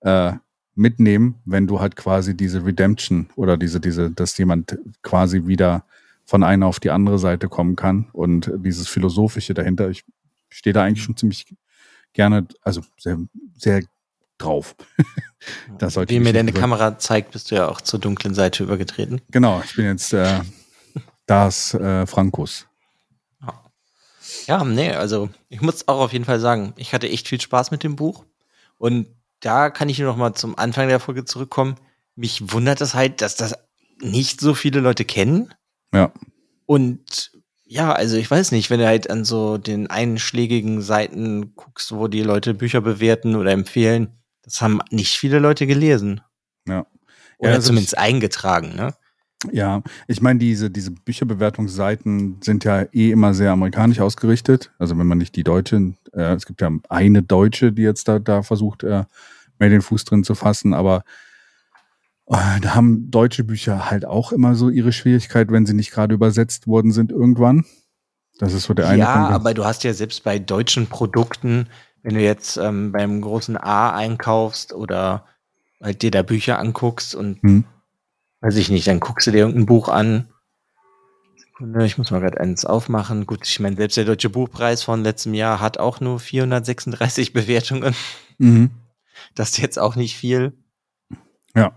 B: äh, mitnehmen, wenn du halt quasi diese Redemption oder diese, diese, dass jemand quasi wieder von einer auf die andere Seite kommen kann und dieses Philosophische dahinter. Ich stehe da eigentlich schon ziemlich gerne, also sehr, sehr drauf.
A: das sollte Wie mir deine Kamera zeigt, bist du ja auch zur dunklen Seite übergetreten.
B: Genau, ich bin jetzt äh, das äh, Frankus.
A: Ja, nee, also ich muss auch auf jeden Fall sagen, ich hatte echt viel Spaß mit dem Buch. Und da kann ich nur noch mal zum Anfang der Folge zurückkommen. Mich wundert es halt, dass das nicht so viele Leute kennen.
B: Ja.
A: Und ja, also ich weiß nicht, wenn du halt an so den einschlägigen Seiten guckst, wo die Leute Bücher bewerten oder empfehlen, das haben nicht viele Leute gelesen.
B: Ja.
A: Oder ja, also zumindest ich, eingetragen, ne?
B: Ja, ich meine, diese, diese Bücherbewertungsseiten sind ja eh immer sehr amerikanisch ausgerichtet. Also wenn man nicht die deutsche, äh, es gibt ja eine Deutsche, die jetzt da, da versucht, äh, mehr den Fuß drin zu fassen, aber äh, da haben deutsche Bücher halt auch immer so ihre Schwierigkeit, wenn sie nicht gerade übersetzt worden sind irgendwann. Das ist so der eine
A: Ja, Punkt. aber du hast ja selbst bei deutschen Produkten wenn du jetzt ähm, beim großen A einkaufst oder halt dir da Bücher anguckst und hm. weiß ich nicht, dann guckst du dir irgendein Buch an. Sekunde, ich muss mal gerade eins aufmachen. Gut, ich meine, selbst der Deutsche Buchpreis von letztem Jahr hat auch nur 436 Bewertungen. Mhm. Das ist jetzt auch nicht viel.
B: Ja.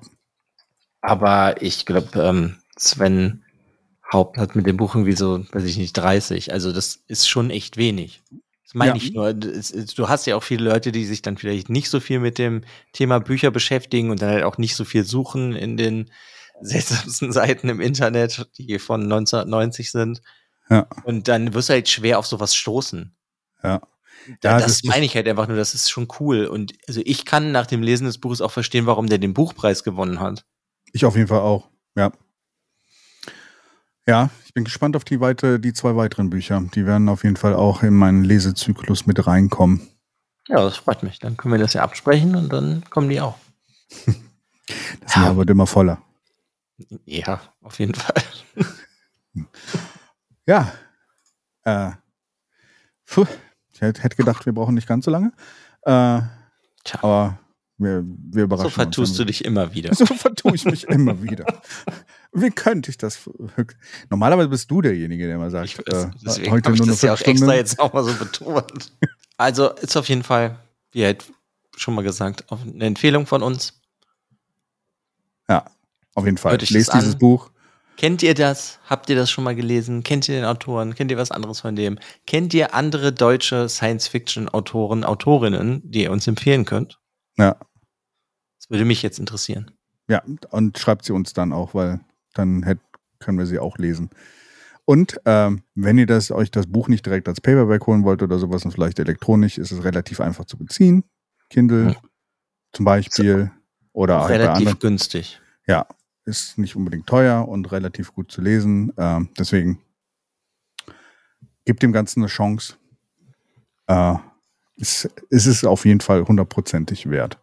A: Aber ich glaube, ähm, Sven Haupt hat mit dem Buch irgendwie so, weiß ich nicht, 30. Also das ist schon echt wenig. Das meine
B: Ja.
A: ich nur. Du hast ja auch viele Leute, die sich dann vielleicht nicht so viel mit dem Thema Bücher beschäftigen und dann halt auch nicht so viel suchen in den seltsamsten Seiten im Internet, die von 1990 sind.
B: Ja.
A: Und dann wirst du halt schwer auf sowas stoßen.
B: Ja. Ja,
A: das,
B: das
A: meine ich halt einfach nur, das ist schon cool. Und also ich kann nach dem Lesen des Buches auch verstehen, warum der den Buchpreis gewonnen hat.
B: Ich auf jeden Fall auch, ja. Ja, ich bin gespannt auf die, weite, die zwei weiteren Bücher. Die werden auf jeden Fall auch in meinen Lesezyklus mit reinkommen.
A: Ja, das freut mich. Dann können wir das ja absprechen und dann kommen die auch.
B: Das ja.
A: Ja.
B: wird immer voller.
A: Ja, auf jeden Fall.
B: Ja. Äh, puh, ich hätte gedacht, wir brauchen nicht ganz so lange. Äh, aber wir, wir überraschen
A: So vertust
B: uns.
A: du dich immer wieder.
B: So vertue ich mich immer wieder. Wie könnte ich das? Normalerweise bist du derjenige, der immer sagt,
A: Ich
B: äh,
A: deswegen
B: heute
A: ich
B: nur
A: das ja auch
B: Viertelstunde.
A: extra jetzt auch mal so betont. Also ist auf jeden Fall, wie halt schon mal gesagt, eine Empfehlung von uns.
B: Ja, auf jeden Fall.
A: Hört
B: Lest dieses
A: an.
B: Buch.
A: Kennt ihr das? Habt ihr das schon mal gelesen? Kennt ihr den Autoren? Kennt ihr was anderes von dem? Kennt ihr andere deutsche Science-Fiction-Autoren, Autorinnen, die ihr uns empfehlen könnt?
B: Ja,
A: Das würde mich jetzt interessieren.
B: ja, und schreibt sie uns dann auch, weil dann hätt, können wir sie auch lesen. Und ähm, wenn ihr das, euch das Buch nicht direkt als Paperback holen wollt oder sowas und vielleicht elektronisch, ist es relativ einfach zu beziehen. Kindle
A: Ja.
B: zum Beispiel oder auch bei
A: Relativ
B: anderen.
A: günstig.
B: Ja, ist nicht unbedingt teuer und relativ gut zu lesen. Ähm, deswegen gebt dem Ganzen eine Chance. Äh, es, es ist auf jeden Fall hundertprozentig wert.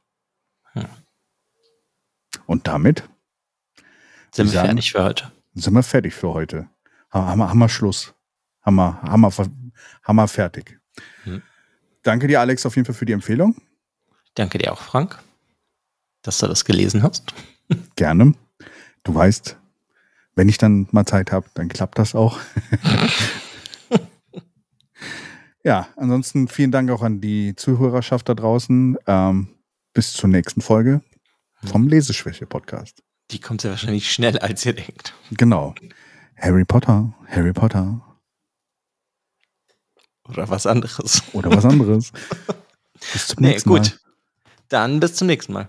A: Ja.
B: Und damit
A: Sind wir
B: sagen-
A: fertig für heute.
B: sind wir fertig für heute. Ha- Haben wir, haben wir Schluss. Ver- haben wir fertig.
A: Hm.
B: Danke dir, Alex, auf jeden Fall für die Empfehlung.
A: Danke dir auch, Frank, dass du das gelesen hast.
B: Gerne. Du weißt, wenn ich dann mal Zeit habe, dann klappt das auch. ja, ansonsten vielen Dank auch an die Zuhörerschaft da draußen. Ähm, bis zur nächsten Folge vom Leseschwäche-Podcast.
A: Die kommt sehr wahrscheinlich schneller, als ihr denkt.
B: Genau. Harry Potter, Harry Potter
A: Oder was anderes.
B: oder was anderes. bis zum
A: Nee,
B: nächsten Mal.
A: gut. Dann bis zum nächsten Mal.